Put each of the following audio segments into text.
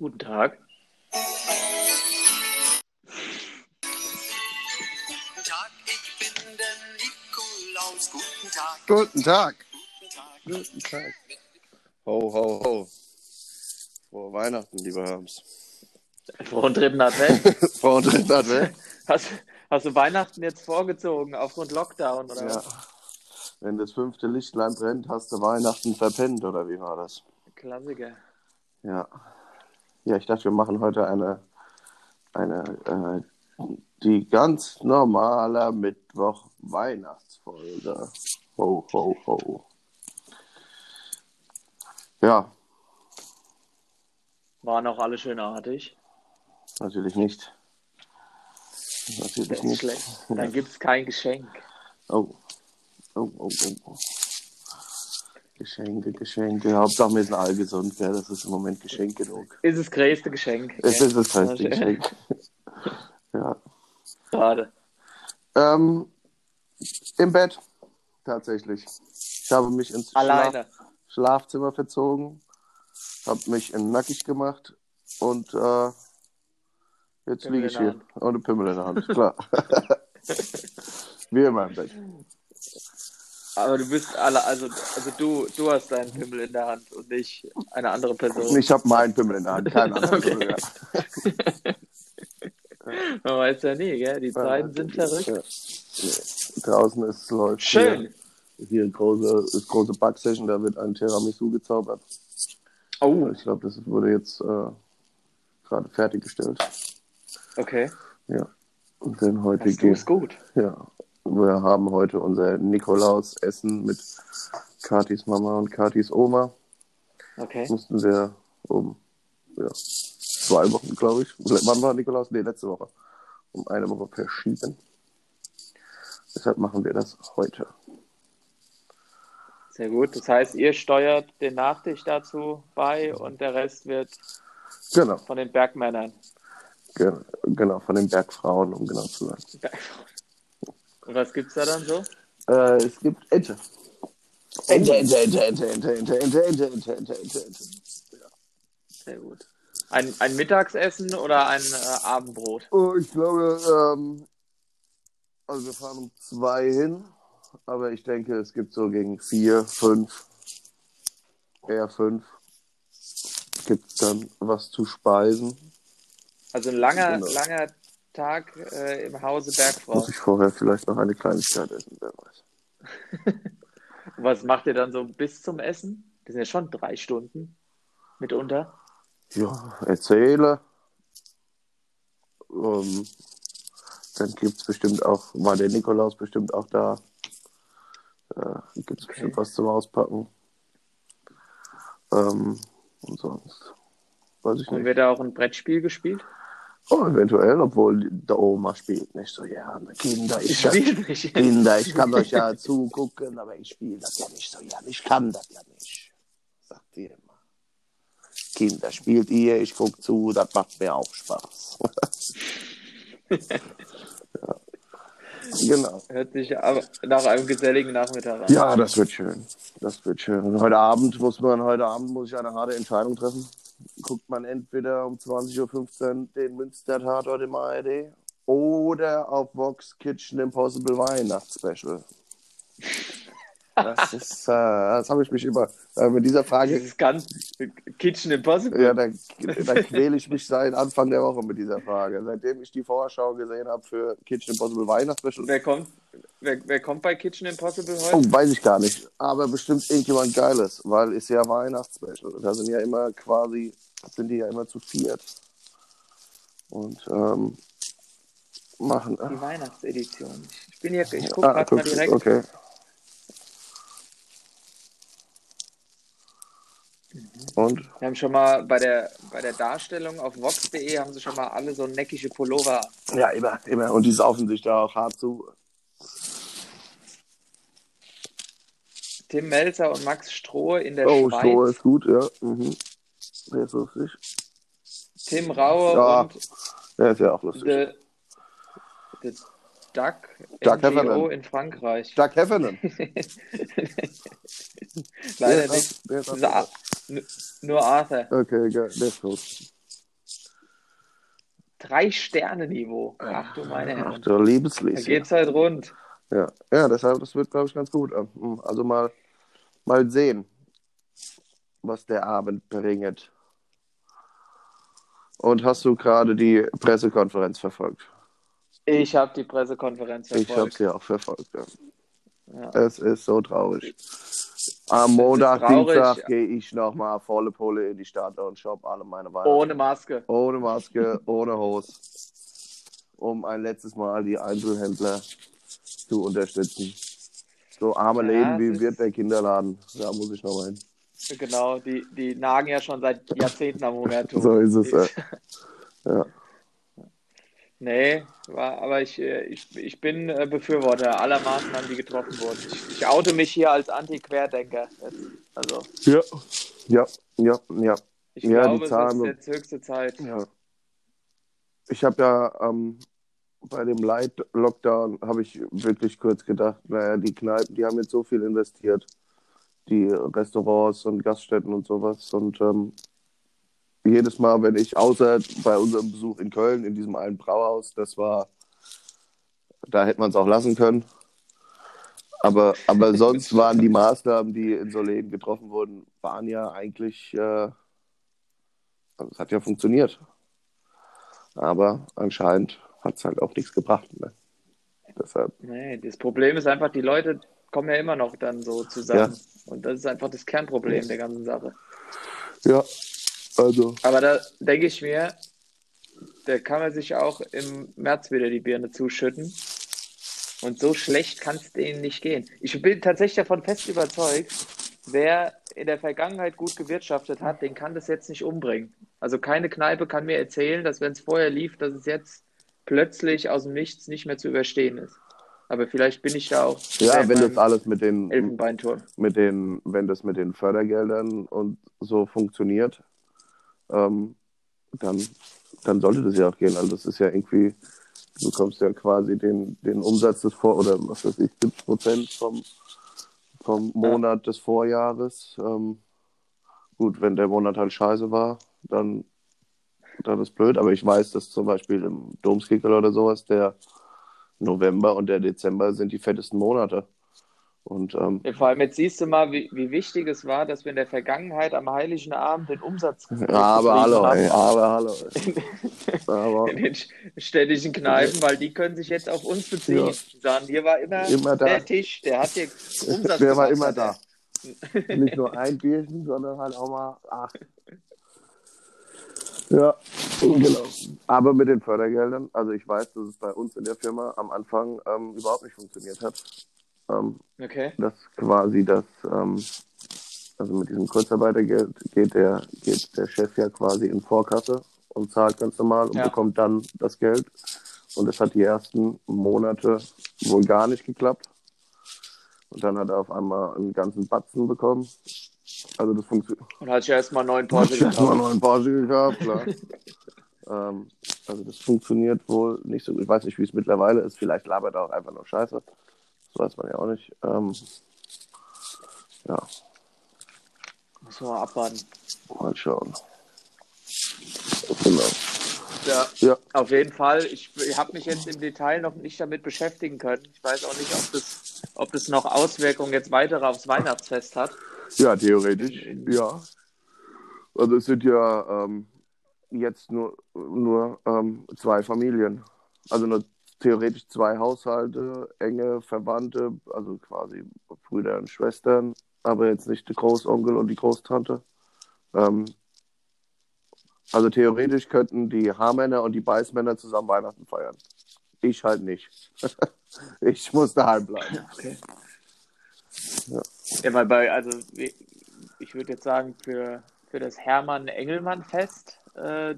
Guten Tag. Guten Tag, ich bin der Nikolaus. Guten Tag. Guten Tag. Guten Tag. Ho, ho, ho. Frohe Weihnachten, lieber Herms. Frohen dritten Advent. Frohe dritten Advent. Hast, hast du Weihnachten jetzt vorgezogen aufgrund Lockdown oder Ja. was? Wenn das fünfte Lichtlein brennt, hast du Weihnachten verpennt, oder wie war das? Klassiker. Ja. Ja, ich dachte, wir machen heute eine, eine äh, die ganz normale Mittwoch-Weihnachtsfolge. Ho, ho, ho. Ja, Waren auch alle schön artig. natürlich nicht. Natürlich nicht. schlecht. Dann gibt es kein Geschenk. Oh. Oh, oh, oh, oh. Geschenke, Geschenke. Hauptsache wir sind alle gesund, gell? Das ist im Moment Geschenk genug. Ist das größte Geschenk. Es gell? ist das größte. Geschenk. ja. Gerade. Ähm, Im Bett, tatsächlich. Ich habe mich ins. Schlaf Schlafzimmer verzogen, habe mich in nackig gemacht und äh, jetzt Pimmel liege ich hier ohne Pimmel in der Hand, klar. Wie immer im Bett. Aber du bist alle, also, also du, du hast deinen Pimmel in der Hand und nicht eine andere Person. Ich habe meinen Pimmel in der Hand, kein anderer. Okay. Ja. Man weiß ja nie, gell? Die Zeiten sind verrückt. Ja. Draußen ist läuft Schön. Hier, hier große, ist große Backsession, da wird ein Tiramisu gezaubert. Oh, Ich glaube, das wurde jetzt äh, gerade fertiggestellt. okay. Ja. Und dann heute Das geht. ist gut. Ja. Wir haben heute unser Nikolausessen mit Katis Mama und Katis Oma. Okay. Mussten wir um ja, zwei Wochen, glaube ich. Wann war Nikolaus? Nee, letzte Woche. Um eine Woche verschieben. Deshalb machen wir das heute. Sehr gut. Das heißt, ihr steuert den Nachtisch dazu bei und der Rest wird Genau, von den Bergmännern. ge genau, von den Bergfrauen, um genau zu sein. Und was gibt's da dann so? Äh, es gibt Ente. Ente, Ente, Ente, Ente, Ente, Ente, Ente, Ente, Ente, Ente, Ente, Ente. Sehr gut. Ein, ein Mittagsessen oder ein äh, Abendbrot? Oh, ich glaube, ähm, also wir fahren um zwei hin, aber ich denke, es gibt so gegen vier, fünf, eher fünf, gibt dann was zu speisen. Also ein langer, Genau. langer Tag äh, im Hause Bergfrau. Muss ich vorher vielleicht noch eine Kleinigkeit essen, wer weiß. Was macht ihr dann so bis zum Essen? Das sind ja schon drei Stunden mitunter. Ja, erzähle. Ähm, dann gibt es bestimmt auch, war der Nikolaus bestimmt auch da. Äh, gibt es bestimmt was zum Auspacken. Ähm, und sonst weiß ich Und nicht. wird da auch ein Brettspiel gespielt? Oh, eventuell, obwohl der Oma spielt nicht so gerne. Kinder, ich, Spielt nicht. Kinder, ich kann euch ja zugucken, aber ich spiele das ja nicht so gerne. Ich kann das ja nicht, sagt sie immer. Kinder, spielt ihr, ich gucke zu, das macht mir auch Spaß. ja. Genau. Hört sich aber nach einem geselligen Nachmittag an. Ja, das wird schön. Das wird schön. Und heute Abend muss man, heute Abend muss ich eine harte Entscheidung treffen. Guckt man entweder um 20.15 Uhr den Münster-Tatort im ARD oder auf Vox Kitchen Impossible Weihnachtsspecial. Das ist, äh, das habe ich mich über, äh, mit dieser Frage, Dieses ganz Kitchen Impossible. ja, da, da quäle ich mich seit Anfang der Woche mit dieser Frage. Seitdem ich die Vorschau gesehen habe für Kitchen Impossible Weihnachtsspecial, Wer kommt, wer, wer kommt bei Kitchen Impossible heute? Oh, weiß ich gar nicht. Aber bestimmt irgendjemand Geiles, weil ist ja Weihnachtsspecial. Da sind ja immer quasi, sind die ja immer zu viert. Und ähm, machen. Die Weihnachtsedition. Ich bin hier, ich gucke Ah, gerade mal direkt. okay. Und? Wir haben schon mal bei der, bei der Darstellung auf vox.de haben sie schon mal alle so neckische Pullover. Ja, immer, immer. Und die saufen sich da auch hart zu. Tim Melzer und Max Stroh in der Oh, Schweiz. Stroh ist gut, ja. Mhm. Der ist lustig. Tim Raue Ja, und Der ist ja auch lustig. The, the Duck, NGO Heffernan. in Frankreich. Doug Heffernan. Leider Der nicht. der ist Nur Arthur. Okay, geil. Der ist gut. Drei-Sterne-Niveau. Ach du meine Ach Herren. du Da Liebeslies. geht's halt rund. Ja. ja, deshalb, das wird, glaube ich, ganz gut. Also mal, mal sehen, was der Abend bringt. Und hast du gerade die Pressekonferenz verfolgt? Ich habe die Pressekonferenz Ich habe verfolgt. sie auch verfolgt. Ja. Ja. Es ist so traurig. Am Montag. Dienstag gehe ich nochmal volle Pulle in die Stadt und shop alle meine Weihnachten. Ohne Maske. Ohne Maske, ohne Hose. Um ein letztes Mal die Einzelhändler zu unterstützen. So arme Ja, Läden wie wird der Kinderladen. Da muss ich noch mal hin. Genau, die, die nagen ja schon seit Jahrzehnten am Momentum. So ist es. Ja. Ja. Nee, war, aber ich, äh, ich, ich bin äh, Befürworter aller Maßnahmen, die getroffen wurden. Ich, ich oute mich hier als Anti-Querdenker. Also, Ja. Ja, ja, ja. ich Ja, die glaube, es Zahlen- ist jetzt höchste Zeit. ja. Ich habe ja ähm, bei dem Light-Lockdown habe ich wirklich kurz gedacht, naja, die Kneipen, die haben jetzt so viel investiert. Die Restaurants und Gaststätten und sowas. Und ähm, jedes Mal, wenn ich, außer bei unserem Besuch in Köln, in diesem einen Brauhaus, das war, da hätte man es auch lassen können. Aber, aber sonst waren die Maßnahmen, die in so Läden getroffen wurden, waren ja eigentlich, äh, also es hat ja funktioniert. Aber anscheinend hat es halt auch nichts gebracht. Ne? Deshalb, Nee, das Problem ist einfach, die Leute kommen ja immer noch dann so zusammen. Und das ist einfach das Kernproblem der ganzen Sache. ja, also, Aber da denke ich mir, da kann man sich auch im März wieder die Birne zuschütten. Und so schlecht kann es denen nicht gehen. Ich bin tatsächlich davon fest überzeugt, wer in der Vergangenheit gut gewirtschaftet hat, den kann das jetzt nicht umbringen. Also keine Kneipe kann mir erzählen, dass wenn es vorher lief, dass es jetzt plötzlich aus dem Nichts nicht mehr zu überstehen ist. Aber vielleicht bin ich da auch ja, wenn das alles mit den, Elfenbeinturm. mit den, wenn das mit den Fördergeldern und so funktioniert, ähm, dann, dann sollte das ja auch gehen. Also das ist ja irgendwie, du bekommst ja quasi den, den Umsatz des Vor- oder was weiß ich, 70 Prozent vom, vom Monat des Vorjahres. Ähm, gut, wenn der Monat halt scheiße war, dann, dann ist blöd. Aber ich weiß, dass zum Beispiel im Domskickel oder sowas der November und der Dezember sind die fettesten Monate. Und ähm, Ja, Vor allem jetzt siehst du mal, wie, wie wichtig es war, dass wir in der Vergangenheit am Heiligen Abend den Umsatz aber hallo, haben ey, aber hallo. Ey. Aber in den städtischen Kneipen, weil die können sich jetzt auf uns beziehen. Ja. Sagen, hier war immer, Immer der Tisch, der hat hier Umsatz der war gemacht, immer da. Nicht nur ein Bierchen, sondern halt auch mal acht. Ja, genau. Aber mit den Fördergeldern, also ich weiß, dass es bei uns in der Firma am Anfang ähm, überhaupt nicht funktioniert hat. Ähm, Okay. dass quasi das, ähm, also mit diesem Kurzarbeitergeld geht der, geht der Chef ja quasi in Vorkasse und zahlt ganz normal und Ja. bekommt dann das Geld. Und das hat die ersten Monate wohl gar nicht geklappt. Und dann hat er auf einmal einen ganzen Batzen bekommen. Also das funktioniert. Und hat sich erstmal neuen Porsche gekauft. noch einen Porsche gekauft, klar. ähm, also das funktioniert wohl nicht so gut. Ich weiß nicht, wie es mittlerweile ist. Vielleicht labert er auch einfach nur Scheiße. Das weiß man ja auch nicht. Ähm, ja, Muss man mal abwarten. mal schauen. Genau. Ja, Ja, auf jeden Fall. Ich, ich habe mich jetzt im Detail noch nicht damit beschäftigen können. Ich weiß auch nicht, ob das, ob das noch Auswirkungen jetzt weitere aufs Weihnachtsfest hat. ja, theoretisch, ja. Also es sind ja ähm, jetzt nur, nur ähm, zwei Familien. Also nur theoretisch zwei Haushalte, enge Verwandte, also quasi Brüder und Schwestern, aber jetzt nicht der Großonkel und die Großtante. Ähm, also theoretisch könnten die Haarmänner und die Beißmänner zusammen Weihnachten feiern. Ich halt nicht. ich muss daheim bleiben. Okay. Ja. Ja, weil bei, also ich würde jetzt sagen, für, für das Hermann-Engelmann-Fest äh,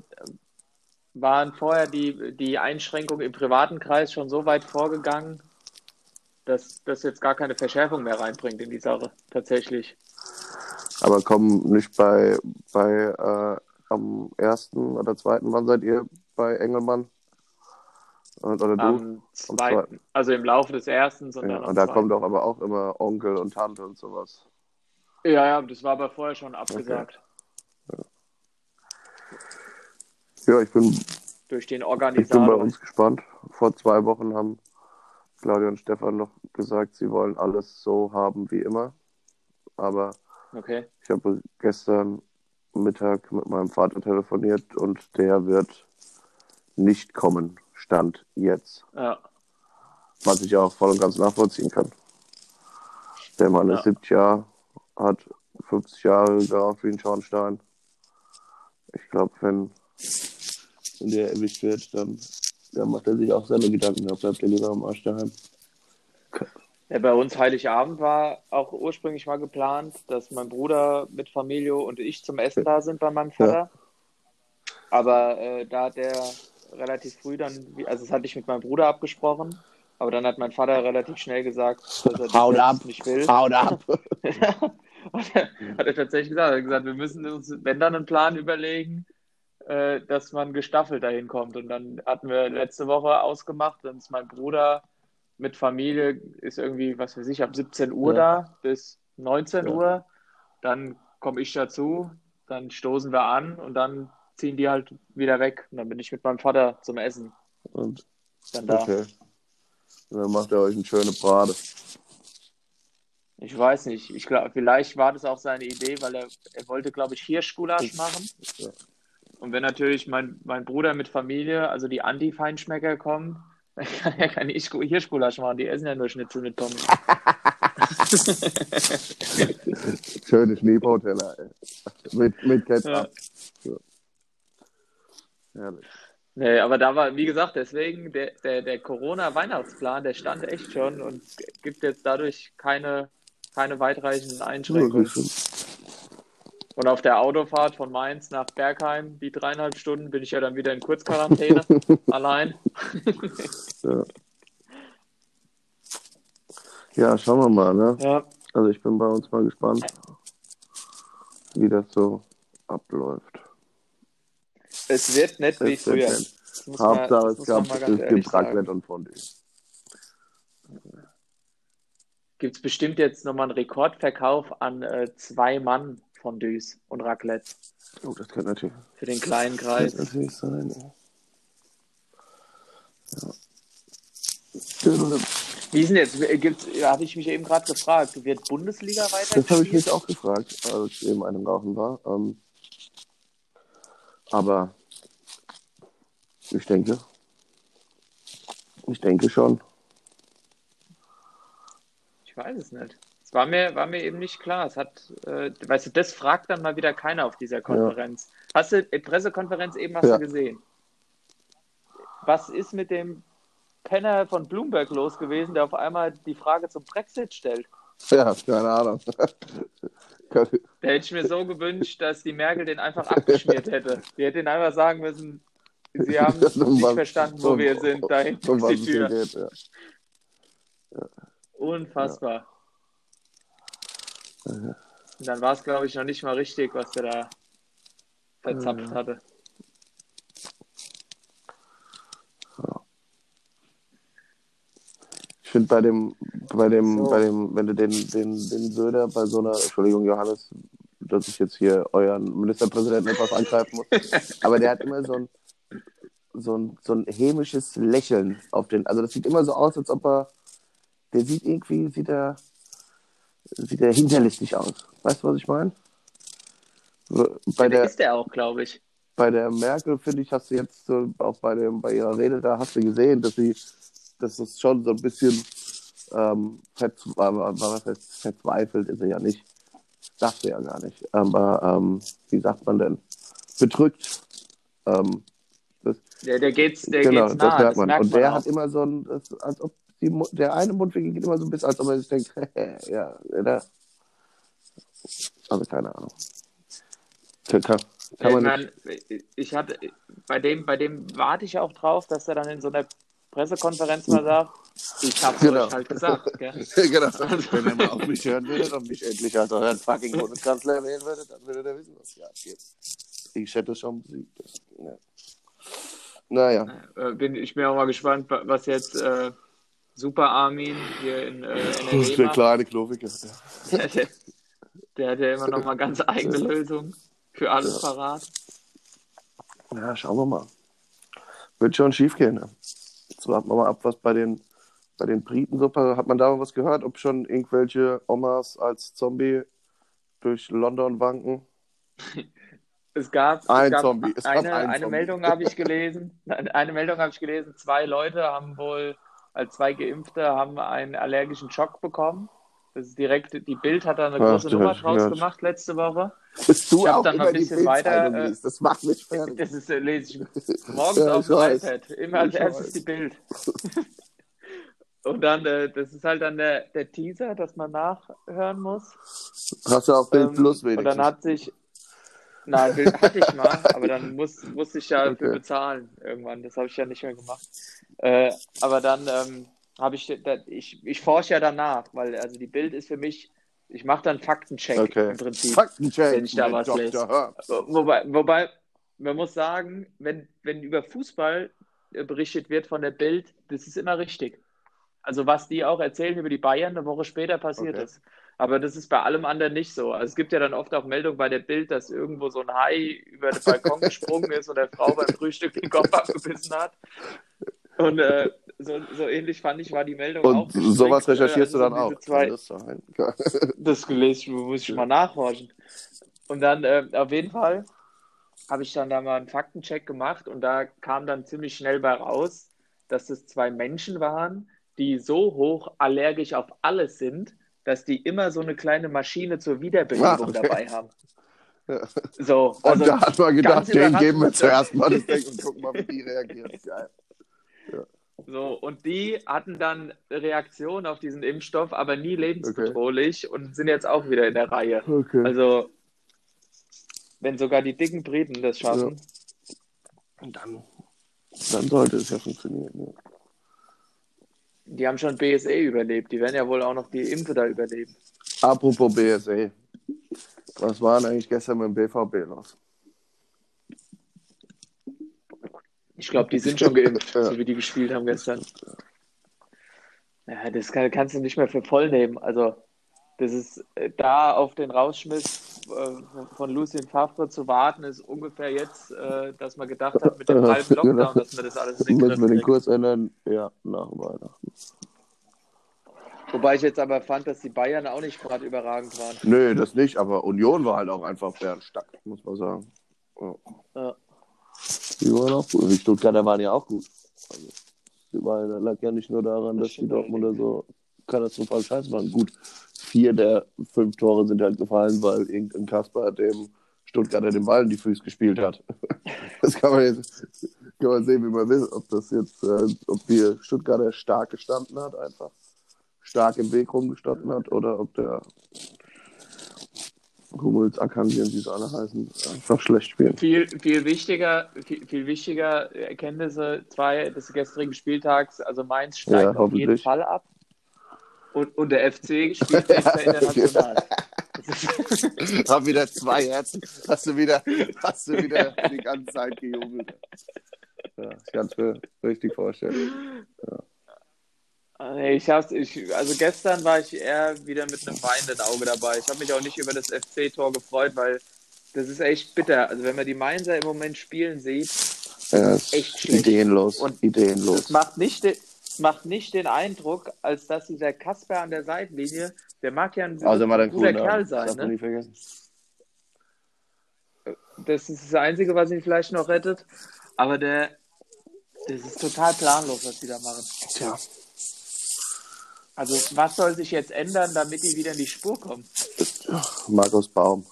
waren vorher die, die Einschränkungen im privaten Kreis schon so weit vorgegangen, dass das jetzt gar keine Verschärfung mehr reinbringt in die Sache, tatsächlich. Aber kommen nicht bei, bei äh, am ersten oder zweiten, wann seid ihr bei Engelmann? Und, oder du? Am zweiten, also im Laufe des ersten, sondern ja, am und da zweiten. kommt doch aber auch immer Onkel und Tante und sowas. Ja, ja, das war aber vorher schon abgesagt. Ja, ich bin durch den Ich bin bei Organisator. uns gespannt. Vor zwei Wochen haben Claudia und Stefan noch gesagt, sie wollen alles so haben wie immer. Aber Okay. ich habe gestern Mittag mit meinem Vater telefoniert und der wird nicht kommen. Stand jetzt. Ja. Was ich auch voll und ganz nachvollziehen kann. Der Mann Ja. ist 70 Jahre, hat 50 Jahre geraucht wie ein Schornstein. Ich glaube, wenn, wenn der erwischt wird, dann, dann macht er sich auch seine Gedanken. Da bleibt er lieber am Arsch daheim. Ja, bei uns Heiligabend war auch ursprünglich mal geplant, dass mein Bruder mit Familie und ich zum Essen da sind bei meinem Vater. Aber äh, da hat der relativ früh dann, also das hatte ich mit meinem Bruder abgesprochen, aber dann hat mein Vater relativ schnell gesagt, dass er das Haut ab. nicht will. Haut ab! hat, er, hat er tatsächlich gesagt. Er hat gesagt, wir müssen uns, wenn dann einen Plan überlegen, äh, dass man gestaffelt dahin kommt. Und dann hatten wir letzte Woche ausgemacht, dann ist mein Bruder mit Familie, ist irgendwie, was weiß ich, ab 17 Uhr Ja. da bis 19 Ja. Uhr. Dann komme ich dazu, dann stoßen wir an und dann ziehen die halt wieder weg. Und dann bin ich mit meinem Vater zum Essen Und, dann da. okay. Und dann macht er euch eine schöne Brade. Ich weiß nicht. Ich glaube, vielleicht war das auch seine Idee, weil er, er wollte, glaube ich, Hirschgulasch machen. Ja. Und wenn natürlich mein, mein Bruder mit Familie, also die Anti-Feinschmecker kommen, dann kann er kein Hirsch- Hirschgulasch machen. Die essen ja nur Schnitzel mit Pommes. Schöne Schneebauteller, ey. Mit, mit Ketchup. So. Herrlich. Nee, aber da war, wie gesagt, deswegen, der, der, der Corona-Weihnachtsplan, der stand echt schon und gibt jetzt dadurch keine, keine weitreichenden Ja, Einschränkungen. stimmt. Und auf der Autofahrt von Mainz nach Bergheim, die dreieinhalb Stunden, bin ich ja dann wieder in Kurzquarantäne, allein. Ja. ja, schauen wir mal, ne? Ja, Also ich bin bei uns mal gespannt, wie das so abläuft. es wird wie Es wird früher. nett. Hauptsache es, gab, sagen. Raclette und Fondue. Gibt es bestimmt jetzt nochmal einen Rekordverkauf an äh, zwei Mann Fondues und Raclette Oh, das könnte natürlich, für den kleinen das Kreis. könnte natürlich sein. Ja. Ja. Wie ist denn jetzt? Gibt's, habe ich mich eben gerade gefragt, wird Bundesliga weiter Das habe ich mich auch gefragt, als ich eben einem Rauchen war. Ähm, aber ich denke, ich denke schon. Ich weiß es nicht. War mir, war mir eben nicht klar. Es hat, äh, weißt du, das fragt dann mal wieder keiner auf dieser Konferenz. Hast du die Pressekonferenz eben hast Ja. du gesehen? Was ist mit dem Penner von Bloomberg los gewesen, der auf einmal die Frage zum Brexit stellt? Ja, keine Ahnung. Da hätte ich mir so gewünscht, dass die Merkel den einfach abgeschmiert hätte. Die hätte ihn einfach sagen müssen, sie haben Um nicht was- verstanden, wo um- wir sind. Da hinten ist die Tür. geht, ja. Unfassbar. Und dann war es, glaube ich, noch nicht mal richtig, was der da verzapft Mhm. hatte. Ich finde bei dem, bei dem, So. bei dem, wenn du den, den, den Söder bei so einer, Entschuldigung, Johannes, dass ich jetzt hier euren Ministerpräsidenten etwas angreifen muss, aber der hat immer so ein, so ein, so ein hämisches Lächeln auf den, also das sieht immer so aus, als ob er, der sieht irgendwie, sieht er, sieht er hinterlistig aus. Weißt du, was ich meine? Bei der ist der auch, glaube ich. bei der Merkel, finde ich, hast du jetzt so, auch bei, dem, bei ihrer Rede da, hast du gesehen, dass sie, dass das schon so ein bisschen ähm, war, ver- verzweifelt ist er ja nicht. Sagt er ja gar nicht. Aber ähm, wie sagt man denn? Bedrückt. Ähm, das, Der, der geht's, der genau, geht's das nah. merkt man. Und der auch. hat immer so ein, das, als ob die, der eine Mundwinkel geht immer so ein bisschen, als ob er sich denkt, ja, der. Also keine Ahnung. Kann, kann, man nicht. mein, ich hatte, bei dem, bei dem warte ich auch drauf, dass er dann in so einer Pressekonferenz mal sagt, ich hab's Genau. euch halt gesagt. Gell? genau. Wenn er mal auf mich hören würde und mich endlich als euren fucking Bundeskanzler wählen würde, dann würde er wissen, was hier abgeht. Ich hätte schon besiegt. Ja. Naja. Äh, bin, ich bin auch mal gespannt, wa- was jetzt äh, Super Armin hier in äh, NRW macht. kleine Klofige. Der, der, der hat ja immer noch mal ganz eigene Lösungen für alles parat. Ja, schauen wir mal. Wird schon schief gehen. Ne? Jetzt warten wir mal ab, was bei den, bei den Briten so passiert. Hat man da was gehört, ob schon irgendwelche Omas als Zombie durch London wanken? Es gab, Ein es gab Zombie, es gab eine, einen eine Zombie. Meldung habe ich gelesen. Eine Meldung habe ich gelesen. Zwei Leute haben wohl, als zwei Geimpfte, haben einen allergischen Schock bekommen. Das ist direkt, die Bild hat da eine Ach, große du Nummer draus gehört. gemacht letzte Woche. Bist du Ich auch dann noch ein bisschen weiter, äh? Das macht mich fertig. Das ist, äh, lese ich morgens Ja, auf dem iPad. Immer als erstes die Bild. Und dann, äh, das ist halt dann der, der Teaser, dass man nachhören muss. Hast du auch Bild Ähm, Plus Und wenigstens? dann hat sich, nein, Bild hatte ich mal, aber dann muss, musste ich ja für Okay. bezahlen irgendwann. Das habe ich ja nicht mehr gemacht. Äh, aber dann ähm, habe ich, da, ich, ich forsche ja danach, weil also die Bild ist für mich, ich mache dann Faktencheck Okay. im Prinzip. Faktencheck wenn ich da was Dr. lese. Wobei, wobei, man muss sagen, wenn, wenn über Fußball äh, berichtet wird von der Bild, das ist immer richtig. Also was die auch erzählen über die Bayern, eine Woche später passiert Okay. ist. Aber das ist bei allem anderen nicht so. Also es gibt ja dann oft auch Meldungen bei der Bild, dass irgendwo so ein Hai über den Balkon gesprungen ist und der Frau beim Frühstück den Kopf abgebissen hat. Und äh, so, so ähnlich fand ich, war die Meldung auch. Und sowas äh, recherchierst du also dann auch. Zwei, das das gelesen, muss ich mal nachhorchen. Und dann äh, auf jeden Fall habe ich dann da mal einen Faktencheck gemacht und da kam dann ziemlich schnell bei raus, dass es zwei Menschen waren, die so hoch allergisch auf alles sind, dass die immer so eine kleine Maschine zur Wiederbelebung Ah, okay. dabei haben. Ja. So, Und also da hat man gedacht, ganz den überraschend. geben wir zuerst mal das Ding und gucken mal, wie die reagieren. Geil. So, und die hatten dann Reaktionen auf diesen Impfstoff, aber nie lebensbedrohlich und sind jetzt auch wieder in der Reihe. Okay. Also, wenn sogar die dicken Briten das schaffen, Und dann, dann sollte es ja funktionieren. Ja. die haben schon BSE überlebt, die werden ja wohl auch noch die Impfe da überleben. Apropos BSE. Was war denn eigentlich gestern mit dem BVB los? Ich glaube, die sind schon geimpft, Ja. so wie die gespielt haben gestern. Ja, das kann, kannst du nicht mehr für voll nehmen. Also, das ist äh, da auf den Rausschmiss äh, von Lucien Favre zu warten, ist ungefähr jetzt, äh, dass man gedacht hat mit dem halben Lockdown, genau. dass man das alles den Müssen wir den kriegt. Kurs ändern? Ja, nach Weihnachten. Wobei ich jetzt aber fand, dass die Bayern auch nicht gerade überragend waren. Nö, das nicht, aber Union war halt auch einfach stark, muss man sagen. Ja. Ja. Die waren auch gut. Die Stuttgarter waren ja auch gut. Also, die waren, lag ja nicht nur daran, Das dass die Dortmunder so katastrophal scheiße waren. Gut, vier der fünf Tore sind halt gefallen, weil irgendein Kasper dem Stuttgarter den Ball in die Füße gespielt hat. Das kann man jetzt kann man sehen, wie man will. Ob das jetzt, äh, ob die Stuttgarter stark gestanden hat, einfach stark im Weg rumgestanden hat, oder ob der Hummels, Akanji und wie sie alle heißen, einfach schlecht spielen. Viel, viel wichtiger, viel, viel wichtiger Erkenntnisse zwei des gestrigen Spieltags. Also Mainz steigt Ja, auf jeden. Fall ab. Und, und der FC spielt nächster international. Hab wieder zwei Herzen. Hast du wieder, hast du wieder die ganze Zeit gejubelt. Ja, ich kann es mir richtig vorstellen. Nee, ich hab's, ich, also gestern war ich eher wieder mit einem weinenden Auge dabei. Ich habe mich auch nicht über das FC-Tor gefreut, weil das ist echt bitter. Also wenn man die Mainzer im Moment spielen sieht, Ja, ist Echt schlecht. ideenlos. Und Das ideenlos. macht nicht, macht nicht den Eindruck, als dass dieser Kasper an der Seitenlinie, der mag ja ein der guter Grüne. Kerl Das sein. man Ne? Das ist das Einzige, was ihn vielleicht noch rettet. Aber der, das ist total planlos, was die da machen. Tja, Also was soll sich jetzt ändern, damit die wieder in die Spur kommen? Markus Baum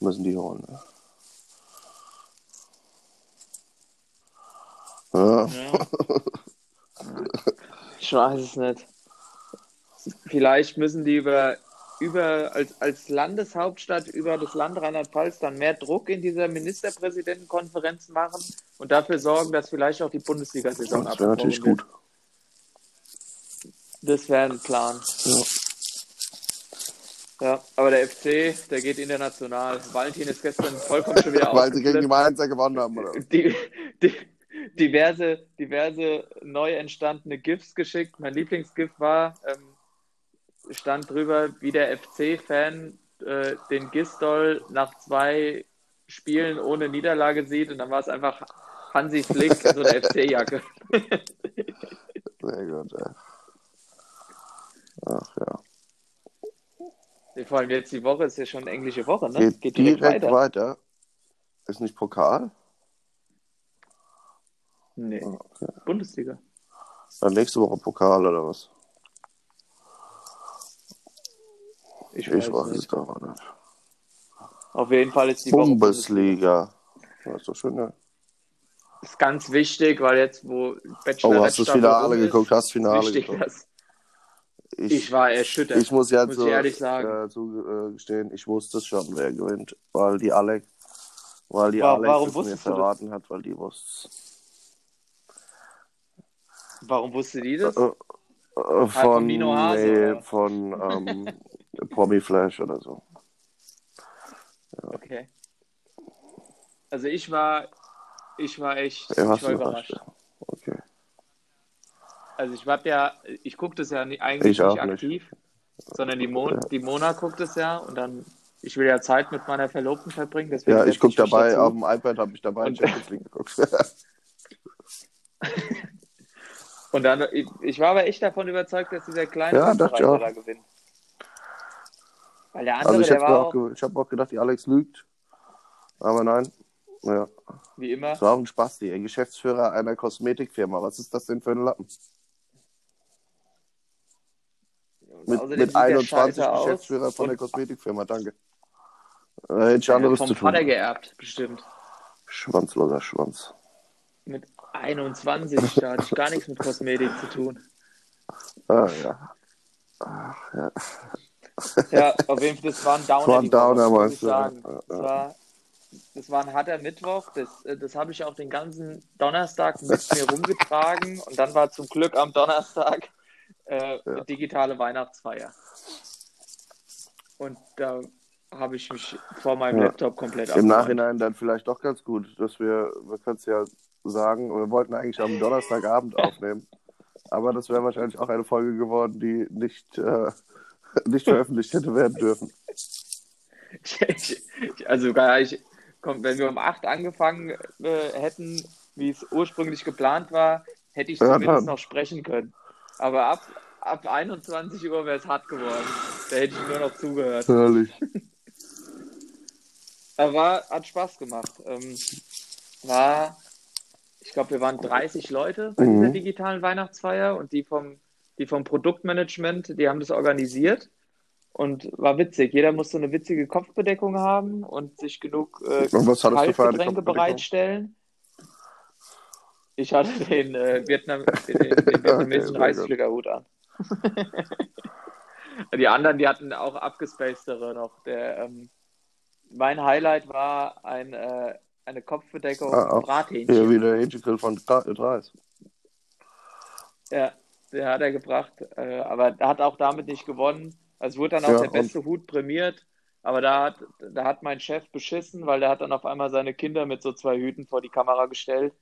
müssen die holen. Ne? Ja. Ich weiß es nicht. Vielleicht müssen die über, über als, als Landeshauptstadt über das Land Rheinland-Pfalz dann mehr Druck in dieser Ministerpräsidentenkonferenz machen und dafür sorgen, dass vielleicht auch die Bundesliga-Saison Das wäre natürlich gut. Das wäre ein Plan. Ja. Ja, aber der FC, der geht international. Valentin ist gestern vollkommen schon wieder Weil sie gegen die. Mainzer gewonnen haben, oder? die, die, diverse, diverse neu entstandene GIFs geschickt. Mein Lieblingsgif war, ähm, stand drüber, wie der FC-Fan äh, den Gistol nach zwei Spielen ohne Niederlage sieht. Und dann war es einfach Hansi Flick in so einer FC-Jacke. Sehr gut, ey. Ach ja. Vor allem jetzt die Woche ist ja schon englische Woche, ne? Geht, Geht direkt, direkt weiter. weiter. Ist nicht Pokal? Nee, Ah, Okay. Bundesliga. Dann nächste Woche Pokal oder was? Ich, Ich weiß nicht. es doch nicht. Auf jeden Fall ist die Woche Bundesliga. Das ist doch schön, ne? ist ganz wichtig, weil jetzt, wo Oh, Bachelor hast du das Finale geguckt? Hast du Finale wichtig, geguckt? dass ich war erschüttert. Ich muss jetzt muss ich ehrlich sagen. Äh, zugestehen, ich wusste es schon, wer gewinnt, weil die Alex, weil die Wa- Alex es mir du das? verraten hat, weil die wusste Warum wusste die das? äh, äh, von von, Nino Hase, nee, oder? von ähm, Promi Flash oder so. Okay. Also ich war, ich war echt, Ja, ich war überrascht. Okay. Also ich hab ja, ich gucke das ja eigentlich Ich nicht nicht. aktiv, sondern die, Mon Ja. die Mona guckt es ja und dann, ich will ja Zeit mit meiner Verlobten verbringen. Deswegen Ja, ich gucke dabei, dazu. auf dem iPad habe ich dabei Und- Champions League geguckt. Und dann, ich, ich war aber echt davon überzeugt, dass dieser kleine Ja, Österreicher da gewinnt. Weil der andere, also ich habe auch, auch, ge- ich hab auch gedacht, die Alex lügt. Aber nein. Ja, wie immer, war auch ein Spaß, die Geschäftsführer einer Kosmetikfirma. Was ist das denn für ein Lappen? Mit, mit sieht der 21 scheiße aus Geschäftsführer von der Kosmetikfirma, danke. Da hätte ich ja, anderes vom zu tun. Vater geerbt, bestimmt. Schwanzloser Schwanz. Mit 21, da hatte ich gar nichts mit Kosmetik zu tun. Ah, ja. Ach, ja. Ja, auf jeden Fall, das war ein Downer. war ein die Woche, Downer, muss ich sagen. Ja, Das, war, das war ein harter Mittwoch. Das, äh, das habe ich auch den ganzen Donnerstag mit mir rumgetragen. Und dann war zum Glück am Donnerstag äh, Ja. digitale Weihnachtsfeier. Und da habe ich mich vor meinem Ja. Laptop komplett Im. Nachhinein dann vielleicht doch ganz gut, dass wir, wir können es ja sagen, wir wollten eigentlich am Donnerstagabend aufnehmen. Aber das wäre wahrscheinlich auch eine Folge geworden, die nicht, äh, nicht veröffentlicht hätte werden dürfen. Also gar ich, komm, wenn wir um 8 angefangen äh, hätten, wie es ursprünglich geplant war, hätte ich Ja, zumindest dann. noch sprechen können. Aber ab, ab 21 Uhr wäre es hart geworden. Da hätte ich nur noch zugehört. Herrlich. Aber hat Spaß gemacht. Ähm, war, ich glaube, wir waren 30 Leute bei Mhm. dieser digitalen Weihnachtsfeier und die vom, die vom Produktmanagement, die haben das organisiert. Und war witzig. Jeder musste eine witzige Kopfbedeckung haben und sich genug äh, Und was Kaltgetränke bereitstellen. Ich hatte den, äh, Vietnam, den, den vietnamesischen Reisfliegerhut an. die anderen, die hatten auch abgespacedere noch. Der, ähm, mein Highlight war ein, äh, eine Kopfbedeckung Ah, Brathähnchen. Hier wieder Hähnchengrill von Dra- Dreis. Ja, der hat er gebracht, äh, aber er hat auch damit nicht gewonnen. Also wurde dann auch Ja, der beste Hut prämiert, aber da hat, da hat mein Chef beschissen, weil der hat dann auf einmal seine Kinder mit so zwei Hüten vor die Kamera gestellt